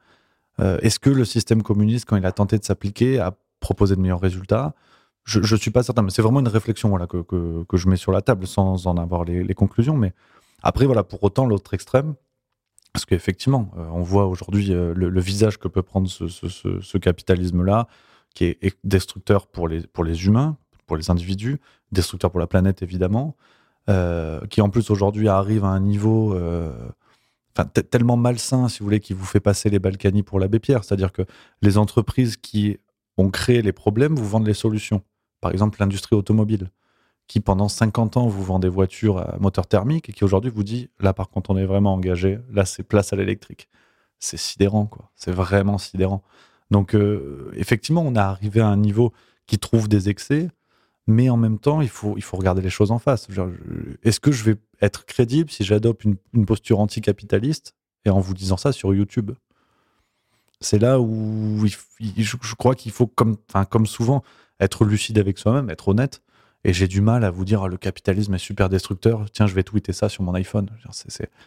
Euh, Est-ce que le système communiste, quand il a tenté de s'appliquer, a proposé de meilleurs résultats? Je ne suis pas certain, mais c'est vraiment une réflexion voilà, que, je mets sur la table sans en avoir les, conclusions. Mais après, voilà, pour autant, l'autre extrême, parce qu'effectivement, euh, on voit aujourd'hui euh, le, visage que peut prendre ce, ce capitalisme-là, qui est destructeur pour les, pour les humains, pour les individus, destructeur pour la planète, évidemment. Euh, qui en plus aujourd'hui arrive à un niveau euh, tellement malsain, si vous voulez, qui vous fait passer les Balkany pour l'abbé Pierre. C'est-à-dire que les entreprises qui ont créé les problèmes vous vendent les solutions. Par exemple, l'industrie automobile, qui pendant 50 ans vous vend des voitures à moteur thermique et qui aujourd'hui vous dit là, par contre, on est vraiment engagé, là, c'est place à l'électrique. C'est sidérant, quoi. C'est vraiment sidérant. Donc, euh, effectivement, on est arrivé à un niveau qui trouve des excès mais en même temps, il faut, il faut regarder les choses en face. Est-ce que je vais être crédible si j'adopte une, une, posture anticapitaliste et en vous disant ça sur YouTube? C'est là où je, crois qu'il faut, comme, comme souvent, être lucide avec soi-même, être honnête. Et j'ai du mal à vous dire ah, le capitalisme est super destructeur. Tiens, je vais tweeter ça sur mon iPhone.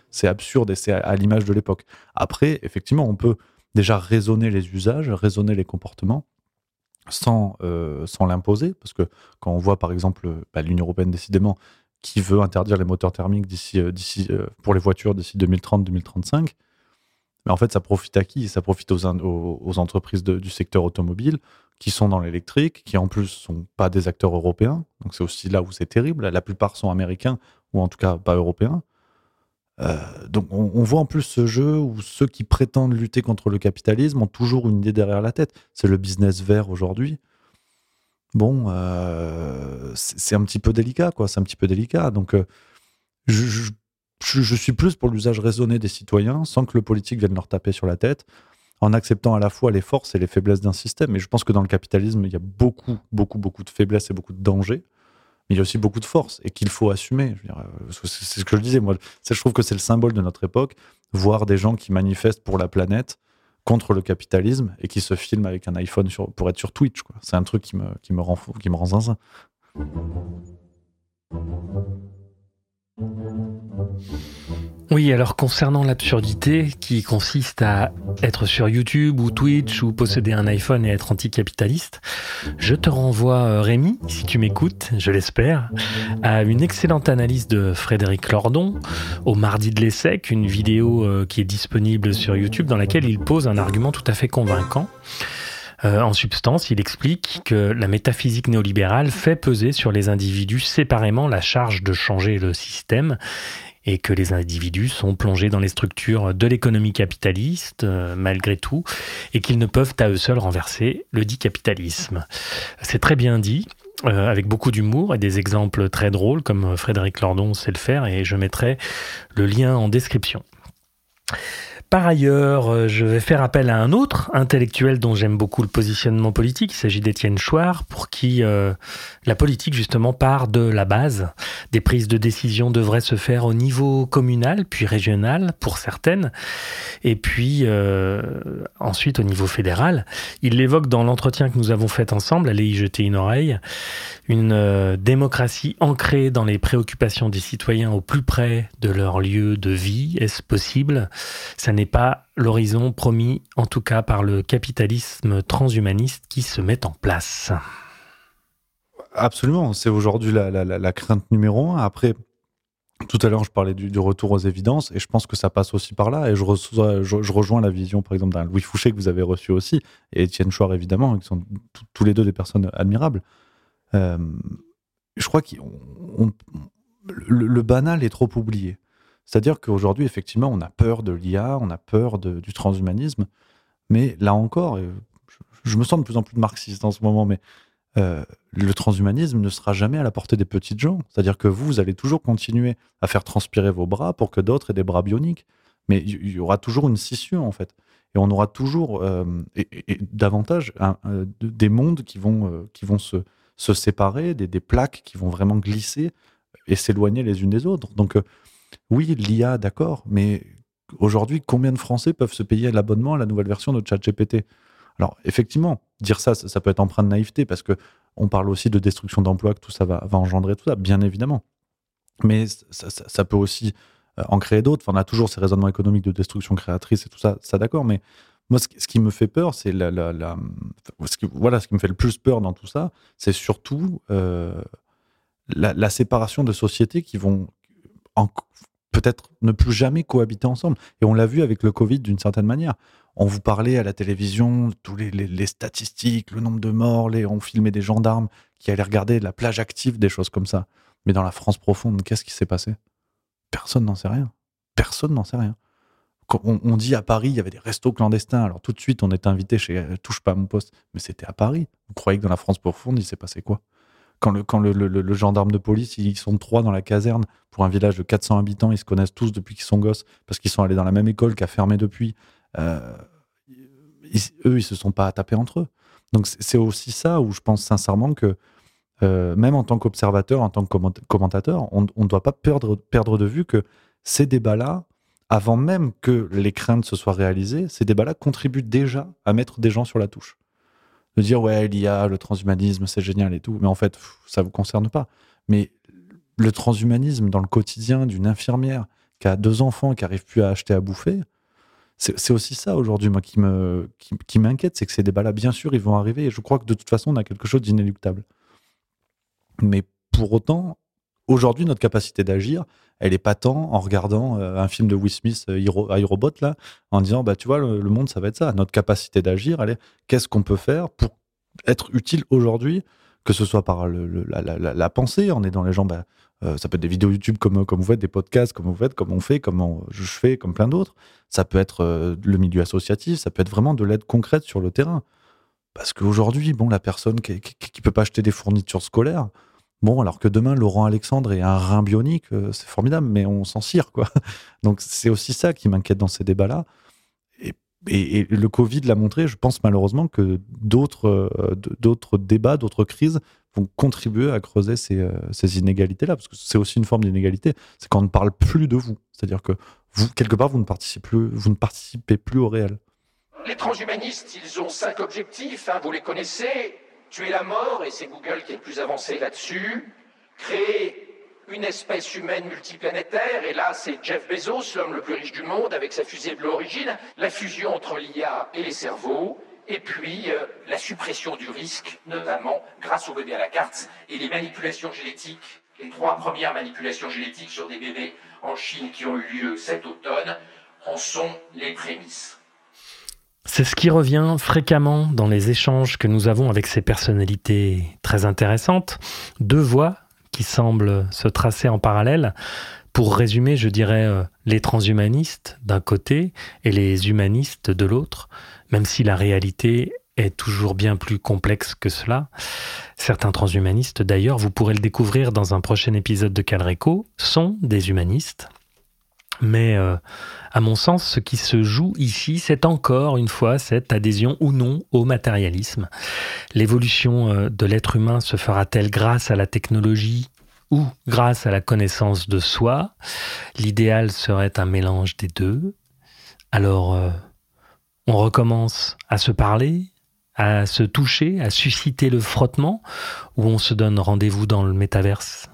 C'est absurde et c'est à l'image de l'époque. Après, effectivement, on peut déjà raisonner les usages, raisonner les comportements sans, euh, sans l'imposer, parce que quand on voit par exemple bah, l'Union européenne décidément qui veut interdire les moteurs thermiques d'ici, euh, d'ici, euh, pour les voitures d'ici 2030-2035, mais en fait ça profite à qui? Ça profite aux, entreprises du secteur automobile qui sont dans l'électrique, qui en plus sont pas des acteurs européens, donc c'est aussi là où c'est terrible. La plupart sont américains ou en tout cas pas européens. Euh, donc on, voit en plus ce jeu où ceux qui prétendent lutter contre le capitalisme ont toujours une idée derrière la tête. C'est le business vert aujourd'hui. Bon, euh, c'est un petit peu délicat, quoi. C'est un petit peu délicat. Donc, euh, je, je, suis plus pour l'usage raisonné des citoyens, sans que le politique vienne leur taper sur la tête, en acceptant à la fois les forces et les faiblesses d'un système. Et je pense que dans le capitalisme, il y a beaucoup, beaucoup, beaucoup de faiblesses et beaucoup de dangers il y a aussi beaucoup de force et qu'il faut assumer. C'est ce que je disais, moi. Je trouve que c'est le symbole de notre époque, voir des gens qui manifestent pour la planète contre le capitalisme et qui se filment avec un iPhone pour être sur Twitch. C'est un truc qui me, qui me rend fou, qui me rend zinzin. Oui, alors concernant l'absurdité qui consiste à être sur YouTube ou Twitch ou posséder un iPhone et être anticapitaliste, je te renvoie, euh, Rémi, si tu m'écoutes, je l'espère, à une excellente analyse de Frédéric Lordon au Mardi de l'Essec, une vidéo euh, qui est disponible sur YouTube dans laquelle il pose un argument tout à fait convaincant. Euh, en substance, il explique que la métaphysique néolibérale fait peser sur les individus séparément la charge de changer le système et que les individus sont plongés dans les structures de l'économie capitaliste, euh, malgré tout, et qu'ils ne peuvent à eux seuls renverser le dit capitalisme. C'est très bien dit, euh, avec beaucoup d'humour et des exemples très drôles, comme Frédéric Lordon sait le faire, et je mettrai le lien en description. Par ailleurs, euh, je vais faire appel à un autre intellectuel dont j'aime beaucoup le positionnement politique. Il s'agit d'Étienne Chouard, pour qui euh, la politique, justement, part de la base. Des prises de décision devraient se faire au niveau communal, puis régional, pour certaines, et puis euh, ensuite au niveau fédéral. Il l'évoque dans l'entretien que nous avons fait ensemble, allez y jeter une oreille. Une démocratie ancrée dans les préoccupations des citoyens au plus près de leur lieu de vie, est-ce possible? Pas l'horizon promis, en tout cas par le capitalisme transhumaniste qui se met en place. Absolument, c'est aujourd'hui la, la, la, crainte numéro un. Après, tout à l'heure, je parlais du, retour aux évidences, et je pense que ça passe aussi par là. Et je, rejoins la vision, par exemple, d'un Louis Fouché que vous avez reçu aussi, et Étienne Chouard, évidemment, qui sont tous les deux des personnes admirables. Euh, je crois que le, banal est trop oublié. C'est-à-dire qu'aujourd'hui, effectivement, on a peur de l'IA, on a peur de, du transhumanisme, mais là encore, je, me sens de plus en plus marxiste en ce moment, mais euh, le transhumanisme ne sera jamais à la portée des petites gens. C'est-à-dire que vous, vous allez toujours continuer à faire transpirer vos bras pour que d'autres aient des bras bioniques. Mais il y, aura toujours une scission, en fait. Et on aura toujours, euh, et, davantage, euh, des mondes qui vont, qui vont se, se séparer, des, des, plaques qui vont vraiment glisser et s'éloigner les unes des autres. Donc, oui, l'IA, d'accord, mais aujourd'hui, combien de Français peuvent se payer l'abonnement à la nouvelle version de ChatGPT? Alors, effectivement, dire ça, ça, peut être empreint de naïveté parce que on parle aussi de destruction d'emplois, que tout ça va, engendrer tout ça, bien évidemment. Mais ça, peut aussi euh, en créer d'autres. Enfin, on a toujours ces raisonnements économiques de destruction créatrice et tout ça, ça d'accord. Mais moi, ce, qui me fait peur, c'est la, ce qui, voilà, ce qui me fait le plus peur dans tout ça, c'est surtout euh, la, séparation de sociétés qui vont peut-être ne plus jamais cohabiter ensemble. Et on l'a vu avec le Covid d'une certaine manière on vous parlait à la télévision, tous les, statistiques, le nombre de morts, les, on filmait des gendarmes qui allaient regarder la plage active, des choses comme ça. Mais dans la France profonde, qu'est-ce qui s'est passé? Personne n'en sait rien. Personne n'en sait rien. On, on, dit à Paris, il y avait des restos clandestins. Alors tout de suite, on est invité chez euh, Touche pas à mon poste. Mais c'était à Paris. Vous croyez que dans la France profonde, il s'est passé quoi? Quand, le, gendarme de police, ils sont trois dans la caserne pour un village de 400 habitants, ils se connaissent tous depuis qu'ils sont gosses parce qu'ils sont allés dans la même école qui a fermé depuis. Euh, ils, eux, ils se sont pas tapés entre eux. Donc c'est aussi ça où je pense sincèrement que euh, même en tant qu'observateur, en tant que commentateur, on ne doit pas perdre, perdre de vue que ces débats-là, avant même que les craintes se soient réalisées, ces débats-là contribuent déjà à mettre des gens sur la touche. De dire, ouais, l'IA, le transhumanisme, c'est génial et tout, mais en fait, ça ne vous concerne pas. Mais le transhumanisme dans le quotidien d'une infirmière qui a deux enfants, qui n'arrive plus à acheter à bouffer, c'est aussi ça aujourd'hui, moi, qui qui, qui m'inquiète, c'est que ces débats-là, bien sûr, ils vont arriver, et je crois que de toute façon, on a quelque chose d'inéluctable. Mais pour autant, aujourd'hui, notre capacité d'agir, elle est pas tant en regardant euh, un film de Will Smith, euh, iRobot, là, en disant, bah, tu vois, le, monde, ça va être ça. Notre capacité d'agir, qu'est-ce qu'on peut faire pour être utile aujourd'hui, que ce soit par la, la, la, pensée, en aidant les gens, bah, euh, ça peut être des vidéos YouTube comme, comme vous faites, des podcasts comme vous faites, comme on fait, comme je fais, comme plein d'autres. Ça peut être le milieu associatif, ça peut être vraiment de l'aide concrète sur le terrain. Parce qu'aujourd'hui, bon, la personne qui, qui, peut pas acheter des fournitures scolaires, bon, alors que demain, Laurent Alexandre est un rein bionique, c'est formidable, mais on s'en cire, quoi. Donc c'est aussi ça qui m'inquiète dans ces débats-là. Et, le Covid l'a montré, je pense malheureusement que d'autres euh, débats, d'autres crises vont contribuer à creuser ces, euh, ces inégalités-là, parce que c'est aussi une forme d'inégalité, c'est quand on ne parle plus de vous. C'est-à-dire que vous, quelque part, vous ne participez plus, vous ne participez plus au réel. Les transhumanistes, ils ont cinq objectifs, hein, vous les connaissez. Tuer la mort, et c'est Google qui est le plus avancé là-dessus. Créer une espèce humaine multiplanétaire, et là c'est Jeff Bezos, l'homme le plus riche du monde, avec sa fusée Blue Origin, la fusion entre l'IA et les cerveaux, et puis euh, la suppression du risque, notamment grâce au bébé à la carte et les manipulations génétiques, les trois premières manipulations génétiques sur des bébés en Chine qui ont eu lieu cet automne, en sont les prémices. C'est ce qui revient fréquemment dans les échanges que nous avons avec ces personnalités très intéressantes. Deux voix qui semblent se tracer en parallèle. Pour résumer, je dirais euh, les transhumanistes d'un côté et les humanistes de l'autre, même si la réalité est toujours bien plus complexe que cela. Certains transhumanistes, d'ailleurs, vous pourrez le découvrir dans un prochain épisode de Calreco, sont des humanistes. Mais euh, à mon sens, ce qui se joue ici, c'est encore une fois cette adhésion ou non au matérialisme. L'évolution euh, de l'être humain se fera-t-elle grâce à la technologie ou grâce à la connaissance de soi? L'idéal serait un mélange des deux. Alors, euh, on recommence à se parler, à se toucher, à susciter le frottement, ou on se donne rendez-vous dans le métaverse?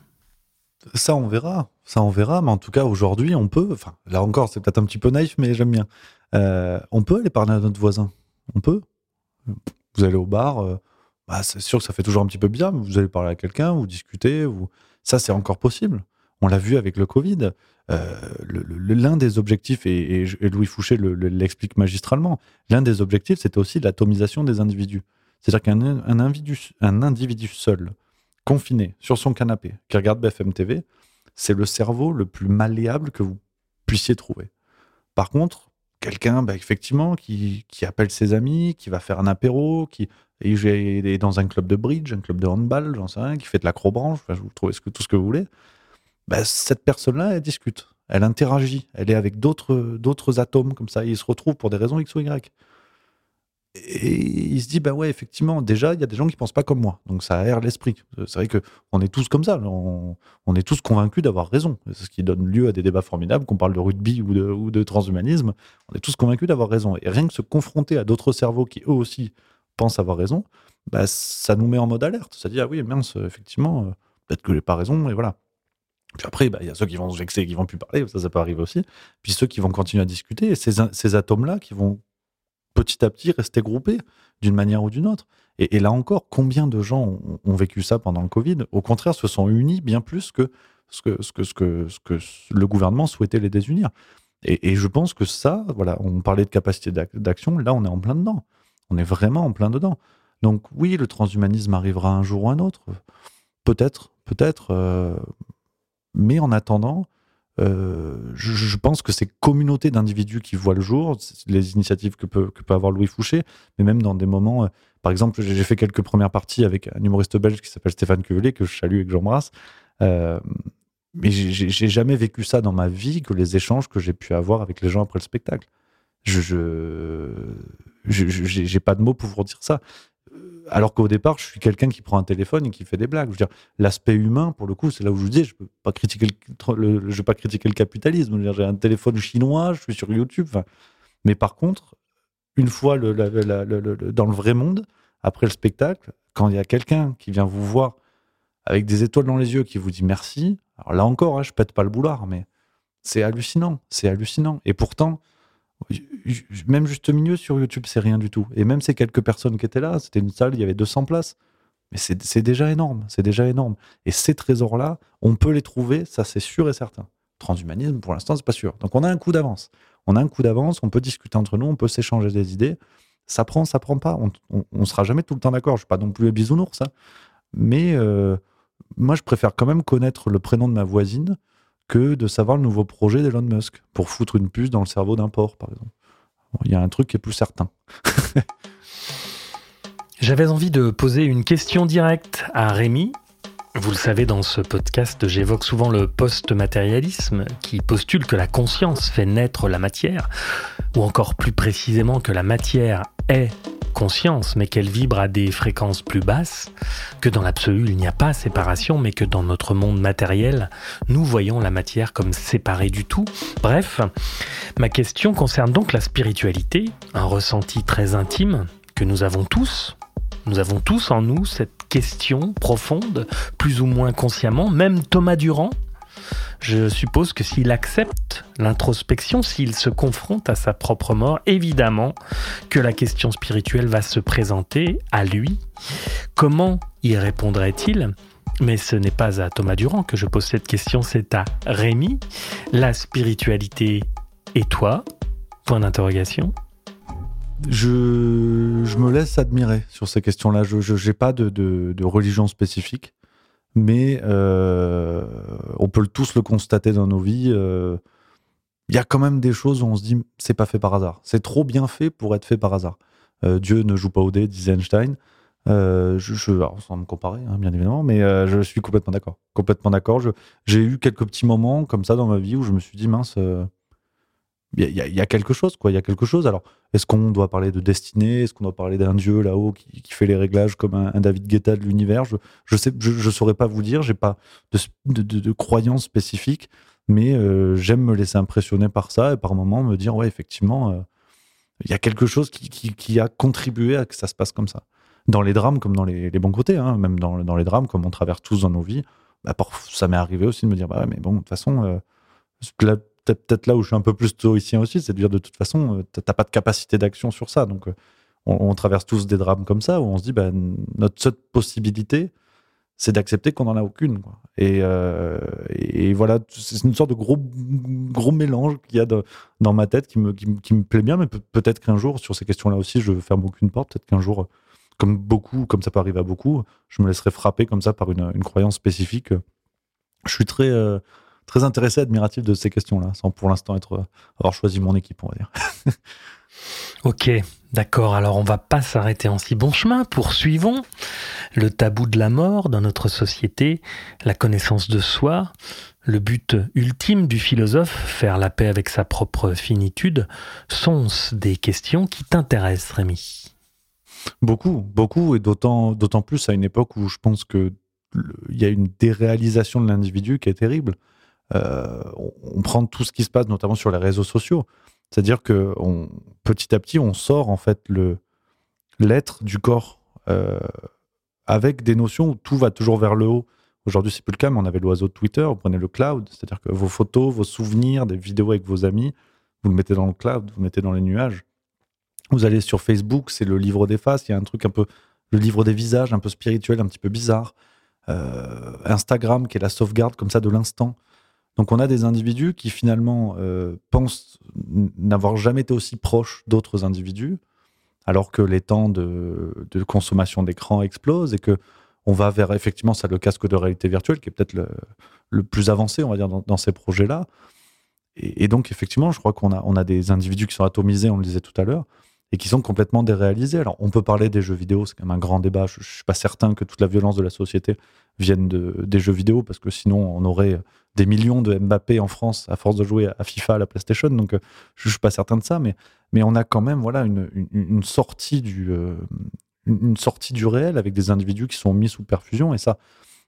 Ça, on verra. Ça, on verra. Mais en tout cas, aujourd'hui, on peut. Enfin, là encore, c'est peut-être un petit peu naïf, mais j'aime bien. Euh, on peut aller parler à notre voisin. On peut. Vous allez au bar. Euh, bah, c'est sûr que ça fait toujours un petit peu bien. Vous allez parler à quelqu'un, vous discutez. Ça, c'est encore possible. On l'a vu avec le Covid. Euh, l'un des objectifs, et, Louis Fouché l'explique magistralement, l'un des objectifs, c'était aussi l'atomisation des individus. C'est-à-dire qu'un individu, un individu seul, confiné sur son canapé, qui regarde BFM TV, c'est le cerveau le plus malléable que vous puissiez trouver. Par contre, quelqu'un, bah, effectivement, qui, appelle ses amis, qui va faire un apéro, qui est dans un club de bridge, un club de handball, j'en sais rien, qui fait de l'acrobranche, vous trouvez tout ce que vous voulez, bah, cette personne-là, elle discute, elle interagit, elle est avec d'autres atomes comme ça, et ils se retrouvent pour des raisons X ou Y. Et il se dit, bah ouais, effectivement, déjà, il y a des gens qui pensent pas comme moi. Donc ça aère l'esprit. C'est vrai que on est tous comme ça. On, est tous convaincus d'avoir raison. C'est ce qui donne lieu à des débats formidables, qu'on parle de rugby ou de, transhumanisme. On est tous convaincus d'avoir raison. Et rien que se confronter à d'autres cerveaux qui, eux aussi, pensent avoir raison, bah, ça nous met en mode alerte. Ça dit, ah oui, mince, effectivement, euh, peut-être que j'ai pas raison, et voilà. Puis après, bah, il y a ceux qui vont se vexer, qui vont plus parler, ça, ça peut arriver aussi. Puis ceux qui vont continuer à discuter, et ces, ces atomes-là qui vont petit à petit rester groupés d'une manière ou d'une autre. Et, là encore, combien de gens ont, vécu ça pendant le Covid? Au contraire, se sont unis bien plus que ce que, le gouvernement souhaitait les désunir. Et, je pense que ça, voilà, on parlait de capacité d'action, là on est en plein dedans. On est vraiment en plein dedans. Donc oui, le transhumanisme arrivera un jour ou un autre. Peut-être, peut-être. Euh, mais en attendant, euh, je, pense que ces communautés d'individus qui voient le jour, les initiatives que peut, que peut avoir Louis Fouché, mais même dans des moments, euh, par exemple, j'ai fait quelques premières parties avec un humoriste belge qui s'appelle Stéphane Quevelet, que je salue et que j'embrasse. Euh, mais j'ai jamais vécu ça dans ma vie que les échanges que j'ai pu avoir avec les gens après le spectacle. Je, j'ai pas de mots pour vous dire ça alors qu'au départ, je suis quelqu'un qui prend un téléphone et qui fait des blagues. Je veux l'aspect humain, pour le coup, c'est là où je vous dis, je peux pas pas critiquer le capitalisme. J'ai un téléphone chinois, je suis sur YouTube. Mais par contre, une fois le, dans le vrai monde, après le spectacle, quand il y a quelqu'un qui vient vous voir avec des étoiles dans les yeux, qui vous dit merci, alors là encore, hein, je pète pas le boulard, mais c'est hallucinant, c'est hallucinant. Et pourtant, même juste milieu sur YouTube, c'est rien du tout. Et même ces quelques personnes qui étaient là, c'était une salle, il y avait 200 places. Mais c'est déjà énorme, c'est déjà énorme. Et ces trésors-là, on peut les trouver, ça c'est sûr et certain. Transhumanisme, pour l'instant, c'est pas sûr. Donc on a un coup d'avance. On a un coup d'avance, on peut discuter entre nous, on peut s'échanger des idées. Ça prend, ça prend pas. On, sera jamais tout le temps d'accord. Je suis pas non plus un bisounours, ça. Hein. Mais euh, moi, je préfère quand même connaître le prénom de ma voisine que de savoir le nouveau projet d'Elon Musk pour foutre une puce dans le cerveau d'un porc, par exemple. Il y a un truc qui est plus certain. J'avais envie de poser une question directe à Rémi. Vous le savez, dans ce podcast, j'évoque souvent le post-matérialisme qui postule que la conscience fait naître la matière, ou encore plus précisément que la matière est conscience, mais qu'elle vibre à des fréquences plus basses, que dans l'absolu il n'y a pas séparation, mais que dans notre monde matériel, nous voyons la matière comme séparée du tout. Bref, ma question concerne donc la spiritualité, un ressenti très intime que nous avons tous. Nous avons tous en nous cette question profonde, plus ou moins consciemment, même Thomas Durand, je suppose que s'il accepte l'introspection, s'il se confronte à sa propre mort, évidemment que la question spirituelle va se présenter à lui. Comment y répondrait-il? Mais ce n'est pas à Thomas Durand que je pose cette question, c'est à Rémi. La spiritualité et toi? Point d'interrogation. Je, me laisse admirer sur ces questions-là. Je n'ai pas de, religion spécifique mais euh, on peut tous le constater dans nos vies. Euh, il y a quand même des choses où on se dit c'est pas fait par hasard. C'est trop bien fait pour être fait par hasard. Euh, Dieu ne joue pas au dé, disait Einstein. je, sans me comparer, hein, bien évidemment, mais je suis complètement d'accord. Complètement d'accord. J'ai eu quelques petits moments comme ça dans ma vie où je me suis dit mince, il y, a quelque chose, quoi. Il y a quelque chose. Alors, est-ce qu'on doit parler de destinée? Est-ce qu'on doit parler d'un dieu là-haut qui, fait les réglages comme un, David Guetta de l'univers? Je sais, je, saurais pas vous dire. J'ai pas de, de, croyance spécifique, mais euh, j'aime me laisser impressionner par ça et par moments me dire ouais, effectivement, euh, il y a quelque chose qui, qui, a contribué à que ça se passe comme ça. Dans les drames comme dans les, bons côtés, hein, même dans, dans, les drames comme on traverse tous dans nos vies, bah, ça m'est arrivé aussi de me dire bah ouais, mais bon, de toute façon. Euh, peut-être là où je suis un peu plus stoïcien aussi, c'est de dire de toute façon, euh, tu n'as pas de capacité d'action sur ça. Donc, euh, on, traverse tous des drames comme ça où on se dit, bah, notre seule possibilité, c'est d'accepter qu'on n'en a aucune. Euh, et, voilà, c'est une sorte de gros, gros mélange qu'il y a dans ma tête qui me, plaît bien, mais peut-être qu'un jour, sur ces questions-là aussi, je ferme aucune porte. Peut-être qu'un jour, comme beaucoup, comme ça peut arriver à beaucoup, je me laisserai frapper comme ça par une, croyance spécifique. Je suis très, très intéressé, admiratif de ces questions-là, sans pour l'instant être avoir choisi mon équipe, on va dire. ok, d'accord. Alors on va pas s'arrêter en si bon chemin. Poursuivons le tabou de la mort dans notre société, la connaissance de soi, le but ultime du philosophe, faire la paix avec sa propre finitude, sont des questions qui t'intéressent, Rémi? Beaucoup, beaucoup, et d'autant, d'autant plus à une époque où je pense que il y a une déréalisation de l'individu qui est terrible. Euh, on, prend tout ce qui se passe, notamment sur les réseaux sociaux. C'est-à-dire que petit à petit, on sort en fait le l'être du corps euh, avec des notions où tout va toujours vers le haut. Aujourd'hui, c'est plus le cas, mais on avait l'oiseau de Twitter, vous prenez le cloud, c'est-à-dire que vos photos, vos souvenirs, des vidéos avec vos amis, vous le mettez dans le cloud, vous le mettez dans les nuages. Vous allez sur Facebook, c'est le livre des faces, il y a un truc un peu, le livre des visages, un peu spirituel, un petit peu bizarre. Euh, Instagram, qui est la sauvegarde comme ça de l'instant. Donc on a des individus qui finalement euh, pensent n'avoir jamais été aussi proches d'autres individus, alors que les temps de, consommation d'écran explosent et que on va vers effectivement ça le casque de réalité virtuelle qui est peut-être le, plus avancé, on va dire, dans, ces projets-là. Et, donc effectivement, je crois qu'on a, on a des individus qui sont atomisés, on le disait tout à l'heure, et qui sont complètement déréalisés. Alors, on peut parler des jeux vidéo, c'est quand même un grand débat. Je ne suis pas certain que toute la violence de la société vienne de, des jeux vidéo, parce que sinon, on aurait des millions de Mbappé en France à force de jouer à FIFA, à la PlayStation. Donc, euh, je ne suis pas certain de ça, mais, mais on a quand même voilà, une, une, sortie du, euh, une sortie du réel avec des individus qui sont mis sous perfusion. Et ça,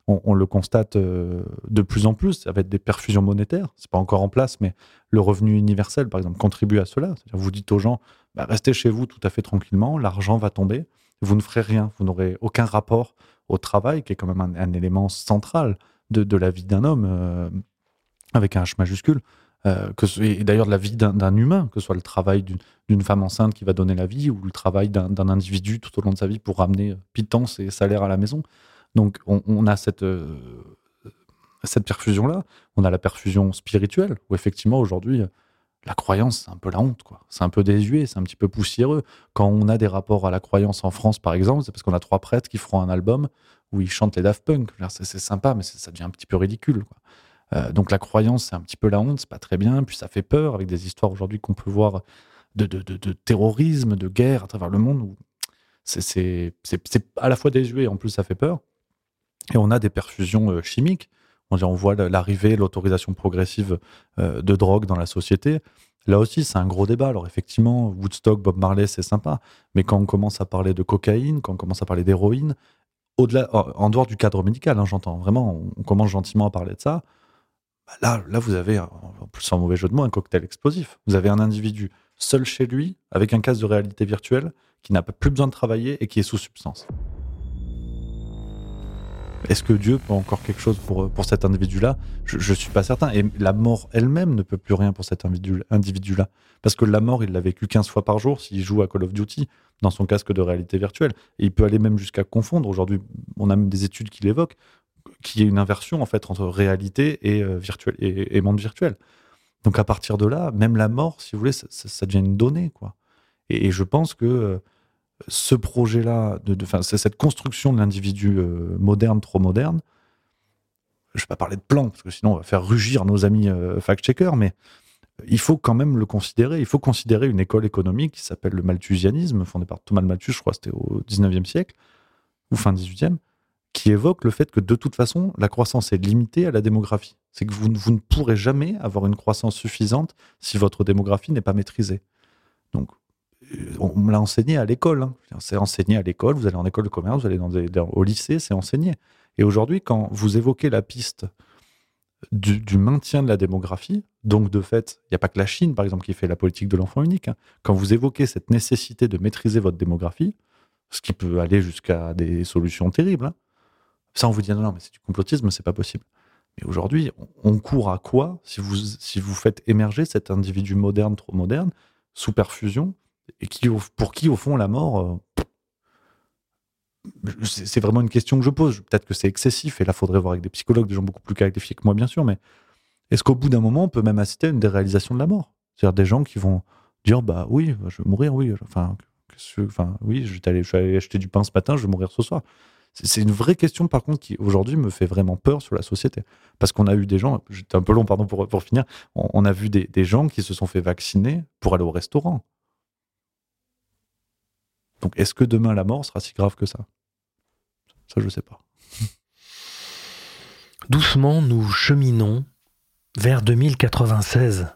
on, le constate euh, de plus en plus avec des perfusions monétaires. C'est pas encore en place, mais le revenu universel, par exemple, contribue à cela. Vous dites aux gens, bah, restez chez vous tout à fait tranquillement, l'argent va tomber, vous ne ferez rien, vous n'aurez aucun rapport au travail, qui est quand même un, élément central de, la vie d'un homme, euh, avec un H majuscule. Euh, et d'ailleurs de la vie d'un humain, que ce soit le travail d'une femme enceinte qui va donner la vie ou le travail d'un individu tout au long de sa vie pour ramener pitance et salaire à la maison. Donc on, a cette, euh, cette perfusion-là. On a la perfusion spirituelle, où effectivement aujourd'hui, la croyance, c'est un peu la honte, quoi. C'est un peu désuet, c'est un petit peu poussiéreux. Quand on a des rapports à la croyance en France, par exemple, c'est parce qu'on a trois prêtres qui feront un album où ils chantent les Daft Punk. C'est sympa, mais ça devient un petit peu ridicule. Euh, donc la croyance, c'est un petit peu la honte, c'est pas très bien. Puis ça fait peur avec des histoires aujourd'hui qu'on peut voir de, terrorisme, de guerre à travers le monde. C'est à la fois désuet, en plus ça fait peur. Et on a des perfusions euh, chimiques. On, voit l'arrivée, l'autorisation progressive euh, de drogue dans la société. Là aussi, c'est un gros débat. Alors effectivement, Woodstock, Bob Marley, c'est sympa. Mais quand on commence à parler de cocaïne, quand on commence à parler d'héroïne, au-delà, en dehors du cadre médical, hein, j'entends vraiment, on commence gentiment à parler de ça. Bah là, là, vous avez, sans mauvais jeu de mots, un cocktail explosif. Vous avez un individu seul chez lui, avec un casque de réalité virtuelle, qui n'a plus besoin de travailler et qui est sous substance. Est-ce que Dieu peut encore quelque chose pour, pour cet individu-là? Je ne suis pas certain. Et la mort elle-même ne peut plus rien pour cet individu-là. Parce que la mort, il l'a vécu 15 fois par jour s'il joue à Call of Duty dans son casque de réalité virtuelle. Et il peut aller même jusqu'à confondre. Aujourd'hui, on a même des études qui l'évoquent, qu'il y ait une inversion en fait entre réalité et, euh, virtuel, et, monde virtuel. Donc à partir de là, même la mort, si vous voulez, ça, devient une donnée. quoi. Et, je pense que... Ce projet-là, de, c'est cette construction de l'individu euh, moderne, trop moderne. Je ne vais pas parler de plan, parce que sinon on va faire rugir nos amis euh, fact-checkers, mais il faut quand même le considérer. Il faut considérer une école économique qui s'appelle le malthusianisme, fondée par Thomas Malthus, je crois c'était au 19e siècle, ou fin 18e, qui évoque le fait que de toute façon, la croissance est limitée à la démographie. C'est que vous, vous ne pourrez jamais avoir une croissance suffisante si votre démographie n'est pas maîtrisée. Donc, on me l'a enseigné à l'école. Hein. C'est enseigné à l'école, vous allez en école de commerce, vous allez dans au lycée, c'est enseigné. Et aujourd'hui, quand vous évoquez la piste du, maintien de la démographie, donc de fait, il n'y a pas que la Chine, par exemple, qui fait la politique de l'enfant unique, hein. quand vous évoquez cette nécessité de maîtriser votre démographie, ce qui peut aller jusqu'à des solutions terribles, hein, ça on vous dit non, non mais c'est du complotisme, c'est pas possible. Mais aujourd'hui, on, court à quoi si vous, si vous faites émerger cet individu moderne, trop moderne, sous perfusion, et qui, pour qui, au fond, la mort, euh, c'est vraiment une question que je pose. Peut-être que c'est excessif, et là, il faudrait voir avec des psychologues, des gens beaucoup plus qualifiés que moi, bien sûr, mais est-ce qu'au bout d'un moment, on peut même assister à une déréalisation de la mort? C'est-à-dire des gens qui vont dire, bah oui, je vais mourir, oui, enfin, enfin oui, je, aller, je suis allé acheter du pain ce matin, je vais mourir ce soir. C'est une vraie question, par contre, qui aujourd'hui me fait vraiment peur sur la société. Parce qu'on a eu des gens, j'étais un peu long, pardon, pour, pour finir, on, on a vu des, des gens qui se sont fait vacciner pour aller au restaurant. Donc, est-ce que demain la mort sera si grave que ça? Ça, je sais pas. Doucement, nous cheminons vers 2096,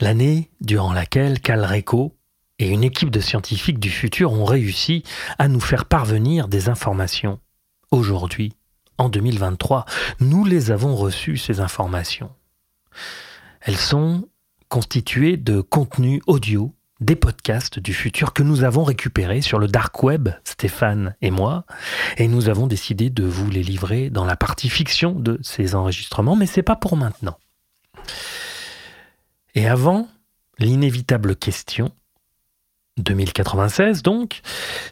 l'année durant laquelle Calreco et une équipe de scientifiques du futur ont réussi à nous faire parvenir des informations. Aujourd'hui, en 2023, nous les avons reçues, ces informations. Elles sont constituées de contenus audio, des podcasts du futur que nous avons récupérés sur le dark web, Stéphane et moi, et nous avons décidé de vous les livrer dans la partie fiction de ces enregistrements, mais c'est pas pour maintenant. Et avant l'inévitable question, 2096 donc,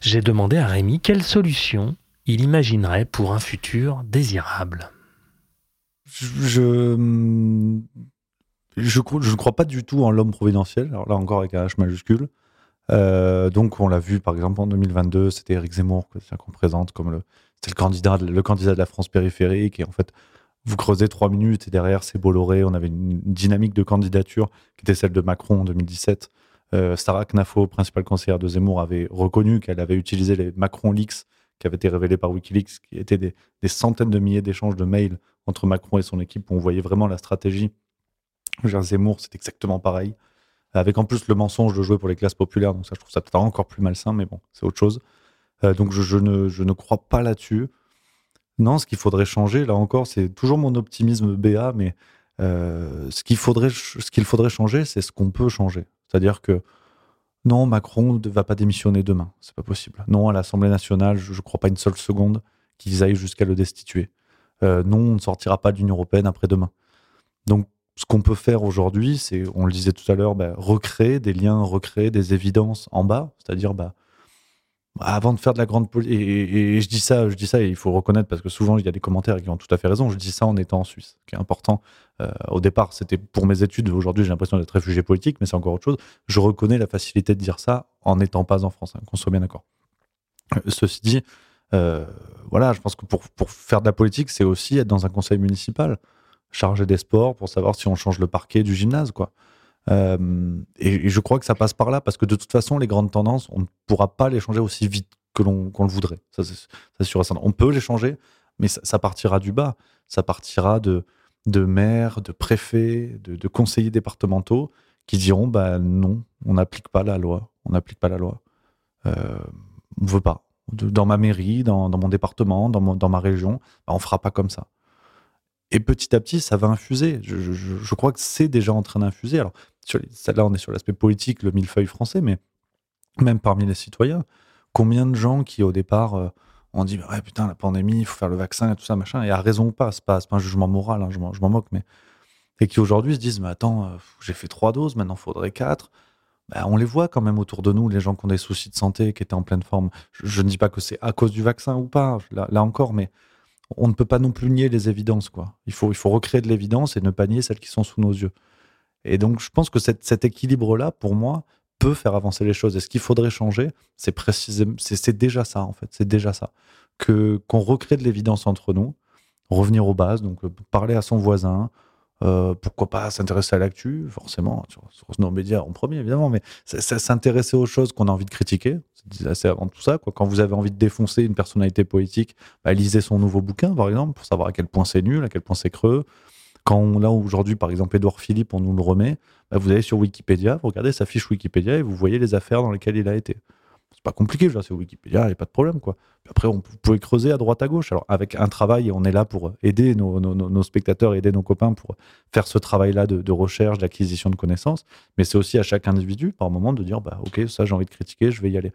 j'ai demandé à Rémi quelle solution il imaginerait pour un futur désirable. Je, je, ne crois pas du tout en l'homme providentiel, là encore avec un H majuscule. Euh, donc on l'a vu par exemple en 2022, c'était Eric Zemmour qu'on présente comme le, le candidat, le candidat de la France périphérique et en fait vous creusez trois minutes et derrière c'est Bolloré, on avait une dynamique de candidature qui était celle de Macron en 2017. Euh, Sarah Knafo, principale conseillère de Zemmour, avait reconnu qu'elle avait utilisé les Macron Leaks qui avaient été révélés par Wikileaks, qui étaient des, des centaines de milliers d'échanges de mails entre Macron et son équipe où on voyait vraiment la stratégie. Zemmour, c'est exactement pareil. Avec en plus le mensonge de jouer pour les classes populaires, donc ça, je trouve ça peut-être encore plus malsain, mais bon, c'est autre chose. Euh, donc je, ne, je ne crois pas là-dessus. Non, ce qu'il faudrait changer, là encore, c'est toujours mon optimisme BA, mais euh, ce qu'il faudrait, ce qu'il faudrait changer, c'est ce qu'on peut changer. C'est-à-dire que non, Macron ne va pas démissionner demain, c'est pas possible. Non, à l'Assemblée nationale, je ne crois pas une seule seconde qu'ils aillent jusqu'à le destituer. Euh, non, on ne sortira pas de l'Union européenne après-demain. Donc, ce qu'on peut faire aujourd'hui, c'est, on le disait tout à l'heure, bah, recréer des liens, recréer des évidences en bas, c'est-à-dire bah, avant de faire de la grande politique, et, je dis ça, je dis ça, et il faut reconnaître parce que souvent il y a des commentaires qui ont tout à fait raison. Je dis ça en étant en Suisse, qui est important. Euh, au départ, c'était pour mes études. Aujourd'hui, j'ai l'impression d'être réfugié politique, mais c'est encore autre chose. Je reconnais la facilité de dire ça en n'étant pas en France, hein, qu'on soit bien d'accord. Euh, Ceci dit, euh, voilà, je pense que pour faire de la politique, c'est aussi être dans un conseil municipal, chargé des sports, pour savoir si on change le parquet du gymnase, quoi. Euh, et, je crois que ça passe par là, parce que de toute façon, les grandes tendances, on ne pourra pas les changer aussi vite que l'on le voudrait. Ça, c'est sûr. On peut les changer, mais ça, partira du bas. Ça partira de, de maires, de préfets, de, conseillers départementaux qui diront bah non, on n'applique pas la loi. On n'applique pas la loi. Euh, on veut pas. Dans ma mairie, dans, mon département, dans ma région, bah, on fera pas comme ça. Et petit à petit, ça va infuser. Je, crois que c'est déjà en train d'infuser. Alors, sur là, on est sur l'aspect politique, le millefeuille français, mais même parmi les citoyens, combien de gens qui, au départ, euh, ont dit Ouais, putain, la pandémie, il faut faire le vaccin et tout ça, machin, et à raison ou pas, c'est pas, pas un jugement moral, hein, je m'en moque, mais. Et qui aujourd'hui se disent Mais attends, euh, j'ai fait trois doses, maintenant il faudrait quatre. Bah, on les voit quand même autour de nous, les gens qui ont des soucis de santé, qui étaient en pleine forme. Je, ne dis pas que c'est à cause du vaccin ou pas, là encore, mais on ne peut pas non plus nier les évidences. Quoi. Il, faut, il faut recréer de l'évidence et ne pas nier celles qui sont sous nos yeux. Et donc, je pense que cette- cet équilibre-là, pour moi, peut faire avancer les choses. Et ce qu'il faudrait changer, c'est précisément, c'est déjà ça, en fait. C'est déjà ça. Que Qu'on recrée de l'évidence entre nous, revenir aux bases, donc euh, parler à son voisin, euh, pourquoi pas s'intéresser à l'actu, forcément, sur, nos médias en premier, évidemment, mais s'intéresser aux choses qu'on a envie de critiquer. C'est avant tout ça. Quoi. Quand vous avez envie de défoncer une personnalité politique, bah, lisez son nouveau bouquin, par exemple, pour savoir à quel point c'est nul, à quel point c'est creux. Quand on, là, aujourd'hui, par exemple, Édouard Philippe, on nous le remet, bah, vous allez sur Wikipédia, vous regardez sa fiche Wikipédia et vous voyez les affaires dans lesquelles il a été. C'est pas compliqué, c'est Wikipédia, il n'y a pas de problème, quoi. Après, on, pouvez creuser à droite à gauche. Alors, avec un travail, on est là pour aider nos, spectateurs, aider nos copains pour faire ce travail-là de, recherche, d'acquisition de connaissances. Mais c'est aussi à chaque individu, par moment, de dire, bah, ok, ça, j'ai envie de critiquer, je vais y aller.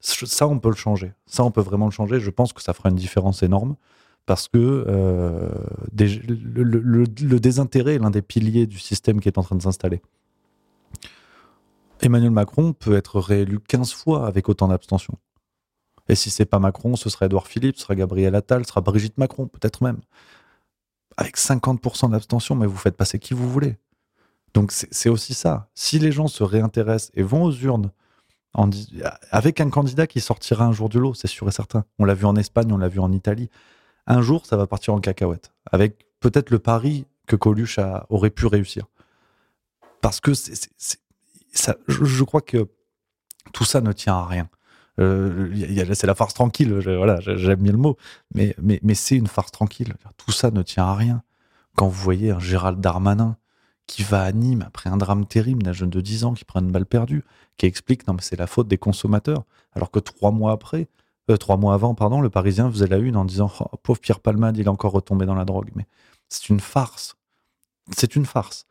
Ça, on peut le changer. Ça, on peut vraiment le changer. Je pense que ça fera une différence énorme parce que euh, le désintérêt est l'un des piliers du système qui est en train de s'installer. Emmanuel Macron peut être réélu 15 fois avec autant d'abstention. Et si c'est pas Macron, ce sera Edouard Philippe, ce sera Gabriel Attal, ce sera Brigitte Macron, peut-être même. Avec 50% d'abstention, mais vous faites passer qui vous voulez. Donc c'est aussi ça. Si les gens se réintéressent et vont aux urnes avec un candidat qui sortira un jour du lot, c'est sûr et certain. On l'a vu en Espagne, on l'a vu en Italie. Un jour, ça va partir en cacahuète. Avec peut-être le pari que Coluche aurait pu réussir. Parce que je, crois que tout ça ne tient à rien. Euh, c'est la farce tranquille, voilà, j'aime bien le mot, mais, c'est une farce tranquille. Tout ça ne tient à rien. Quand vous voyez un Gérald Darmanin qui va à Nîmes après un drame terrible d'un jeune de 10 ans qui prend une balle perdue, qui explique non c'est la faute des consommateurs, alors que trois mois après, euh, trois mois avant, pardon, le Parisien faisait la une en disant oh, pauvre Pierre Palmade, il est encore retombé dans la drogue. Mais c'est une farce. C'est une farce.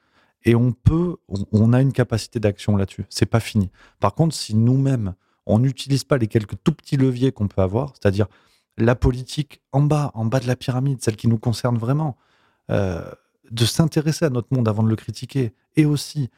Et on peut, on, a une capacité d'action là-dessus. C'est pas fini. Par contre, si nous-mêmes, on n'utilise pas les quelques tout petits leviers qu'on peut avoir, c'est-à-dire la politique en bas, en bas de la pyramide, celle qui nous concerne vraiment, euh, de s'intéresser à notre monde avant de le critiquer, et aussi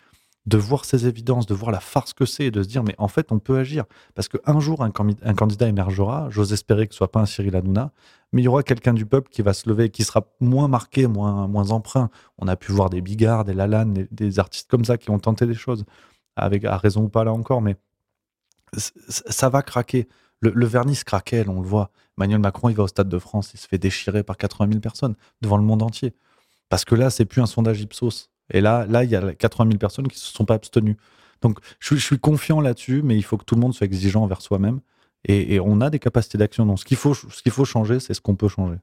de voir ces évidences, de voir la farce que c'est, et de se dire, mais en fait, on peut agir. Parce qu'un jour, un, candidat émergera, j'ose espérer que ce soit pas un Cyril Hanouna, mais il y aura quelqu'un du peuple qui va se lever, qui sera moins marqué, moins, moins emprunt. On a pu voir des Bigards, des Lalanne, des, artistes comme ça qui ont tenté des choses, avec à raison ou pas là encore, mais ça va craquer. Le, vernis craquelle, on le voit. Emmanuel Macron, il va au Stade de France, il se fait déchirer par 80 000 personnes devant le monde entier. Parce que là, c'est plus un sondage Ipsos. Et là, là, il y a 80 000 personnes qui ne se sont pas abstenues. Donc, je, suis confiant là-dessus, mais il faut que tout le monde soit exigeant envers soi-même. Et, et, on a des capacités d'action. Donc, ce qu'il faut, ce qu'il faut changer, c'est ce qu'on peut changer.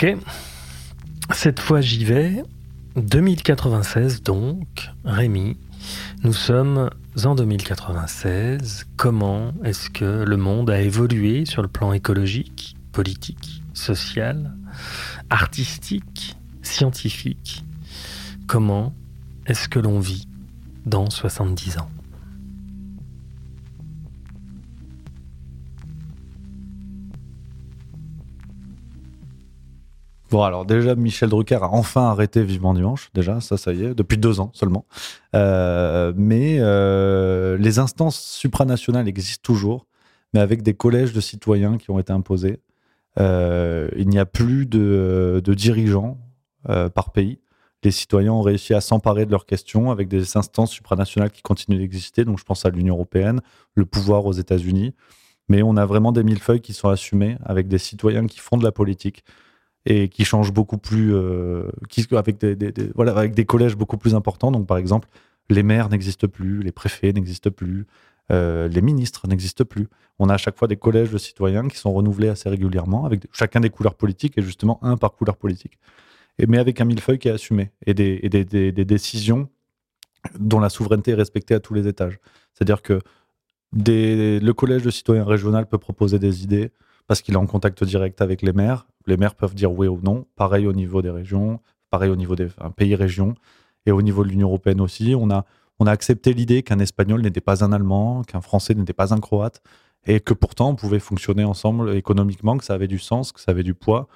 Ok. Cette fois, j'y vais. 2096, donc, Rémi. Nous sommes en 2096. Comment est-ce que le monde a évolué sur le plan écologique, politique, social, artistique, scientifique? Comment est-ce que l'on vit dans 70 ans? Bon, alors déjà, Michel Drucker a enfin arrêté Vivement Dimanche, déjà, ça, ça y est, depuis deux ans seulement. Euh, mais euh, les instances supranationales existent toujours, mais avec des collèges de citoyens qui ont été imposés. Euh, il n'y a plus de, de dirigeants par pays. Les citoyens ont réussi à s'emparer de leurs questions avec des instances supranationales qui continuent d'exister. Donc, je pense à l'Union européenne, le pouvoir aux États-Unis. Mais on a vraiment des millefeuilles qui sont assumés avec des citoyens qui font de la politique et qui change beaucoup plus, euh, avec, des, collèges beaucoup plus importants. Donc, par exemple, les maires n'existent plus, les préfets n'existent plus, euh, les ministres n'existent plus. On a à chaque fois des collèges de citoyens qui sont renouvelés assez régulièrement, avec chacun des couleurs politiques et justement un par couleur politique. Mais avec un millefeuille qui est assumé et des, décisions dont la souveraineté est respectée à tous les étages. C'est-à-dire que le collège de citoyens régional peut proposer des idées parce qu'il est en contact direct avec les maires les maires peuvent dire oui ou non. Pareil au niveau des régions, pareil au niveau des pays-régions et au niveau de l'Union européenne aussi. On a, on a accepté l'idée qu'un Espagnol n'était pas un Allemand, qu'un Français n'était pas un Croate et que pourtant on pouvait fonctionner ensemble économiquement, que ça avait du sens, que ça avait du poids.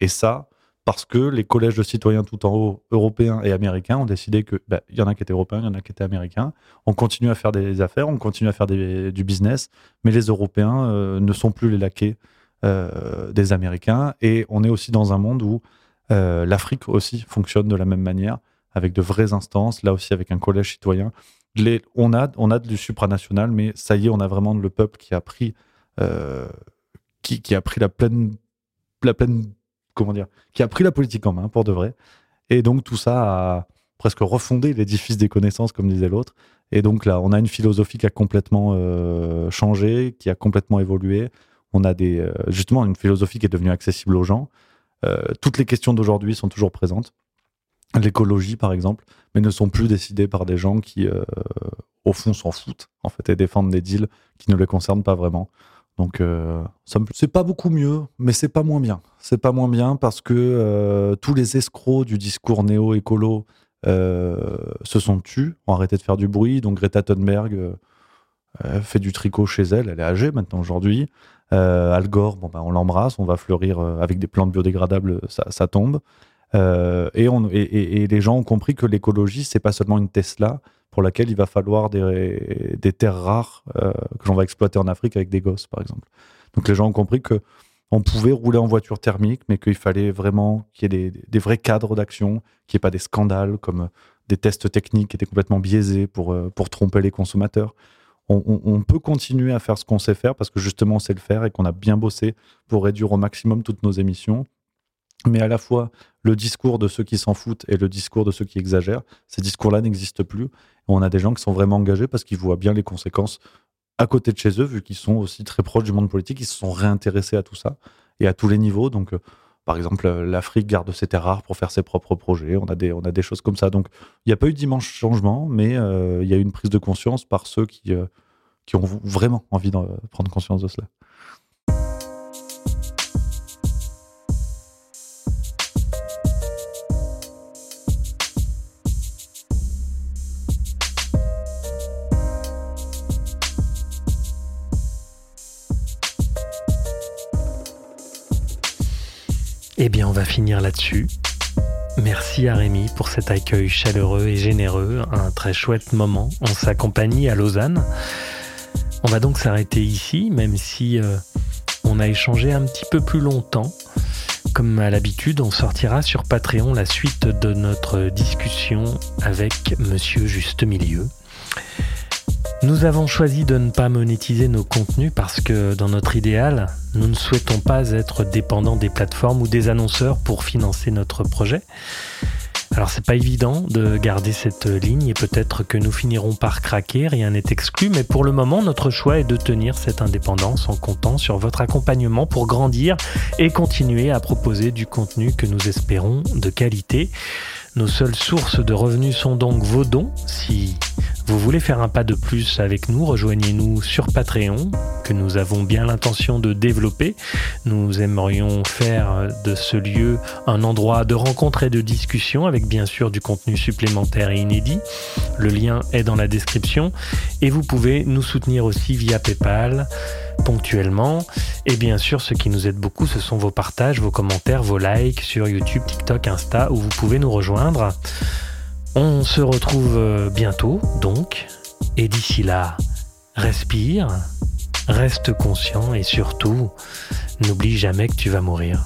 Et ça, parce que les collèges de citoyens tout en haut, européens et américains, ont décidé que bah, il y en a qui étaient européens, il y en a qui étaient américains. On continue à faire des affaires, on continue à faire du business, mais les Européens euh, ne sont plus les laquais euh, des Américains. Et on est aussi dans un monde où euh, l'Afrique aussi fonctionne de la même manière, avec de vraies instances, là aussi avec un collège citoyen. Les, on, a, on a du supranational, mais ça y est, on a vraiment le peuple qui a pris, euh, qui, qui, a pris la pleine, la pleine, comment dire, qui a pris la politique en main pour de vrai. Et donc tout ça a presque refondé l'édifice des connaissances, comme disait l'autre. Et donc là, on a une philosophie qui a complètement changé, qui a complètement évolué. On a des, euh, justement une philosophie qui est devenue accessible aux gens. Euh, toutes les questions d'aujourd'hui sont toujours présentes. l'écologie par exemple, mais ne sont plus décidées par des gens qui, euh, au fond, s'en foutent en fait et défendent des deals qui ne les concernent pas vraiment. Donc, euh, c'est pas beaucoup mieux, mais c'est pas moins bien. C'est pas moins bien parce que tous les escrocs du discours néo-écolo se sont tus, ont arrêté de faire du bruit. Donc, Greta Thunberg fait du tricot chez elle, elle est âgée maintenant aujourd'hui. Euh, Al Gore, bon, bah, on l'embrasse, on va fleurir euh, avec des plantes biodégradables, ça, ça tombe. Euh, et, on, et, et- les gens ont compris que l'écologie, c'est pas seulement une Tesla pour laquelle il va falloir des, des terres rares euh, que l'on va exploiter en Afrique avec des gosses, par exemple. Donc les gens ont compris que on pouvait rouler en voiture thermique, mais qu'il fallait vraiment qu'il y ait des, des vrais cadres d'action, qu'il n'y ait pas des scandales comme des tests techniques qui étaient complètement biaisés pour, euh, pour tromper les consommateurs. On, peut continuer à faire ce qu'on sait faire parce que justement on sait le faire et qu'on a bien bossé pour réduire au maximum toutes nos émissions. Mais à la fois, le discours de ceux qui s'en foutent et le discours de ceux qui exagèrent, ces discours-là n'existent plus. On a des gens qui sont vraiment engagés parce qu'ils voient bien les conséquences à côté de chez eux, vu qu'ils sont aussi très proches du monde politique, ils se sont réintéressés à tout ça et à tous les niveaux. Donc, euh, par exemple, euh, l'Afrique garde ses terres rares pour faire ses propres projets. On a des, choses comme ça. Donc, il n'y a pas eu d'immense changement, mais euh, il y a eu une prise de conscience par ceux qui, euh, qui ont vraiment envie de prendre conscience de cela. Finir là-dessus. Merci à Rémi pour cet accueil chaleureux et généreux, un très chouette moment en sa compagnie à Lausanne. On va donc s'arrêter ici, même si euh, on a échangé un petit peu plus longtemps. Comme à l'habitude, on sortira sur Patreon la suite de notre discussion avec Monsieur Juste Milieu. Nous avons choisi de ne pas monétiser nos contenus parce que dans notre idéal, nous ne souhaitons pas être dépendants des plateformes ou des annonceurs pour financer notre projet. Alors c'est pas évident de garder cette ligne et peut-être que nous finirons par craquer, rien n'est exclu, mais pour le moment notre choix est de tenir cette indépendance en comptant sur votre accompagnement pour grandir et continuer à proposer du contenu que nous espérons de qualité. Nos seules sources de revenus sont donc vos dons. Si vous voulez faire un pas de plus avec nous, rejoignez-nous sur Patreon, que nous avons bien l'intention de développer. Nous aimerions faire de ce lieu un endroit de rencontre et de discussion avec bien sûr du contenu supplémentaire et inédit. Le lien est dans la description et vous pouvez nous soutenir aussi via PayPal ponctuellement. Et bien sûr, ce qui nous aide beaucoup, ce sont vos partages, vos commentaires, vos likes sur YouTube, TikTok, Insta, où vous pouvez nous rejoindre. On se retrouve euh, bientôt, donc. Et d'ici là, respire, reste conscient et surtout, n'oublie jamais que tu vas mourir.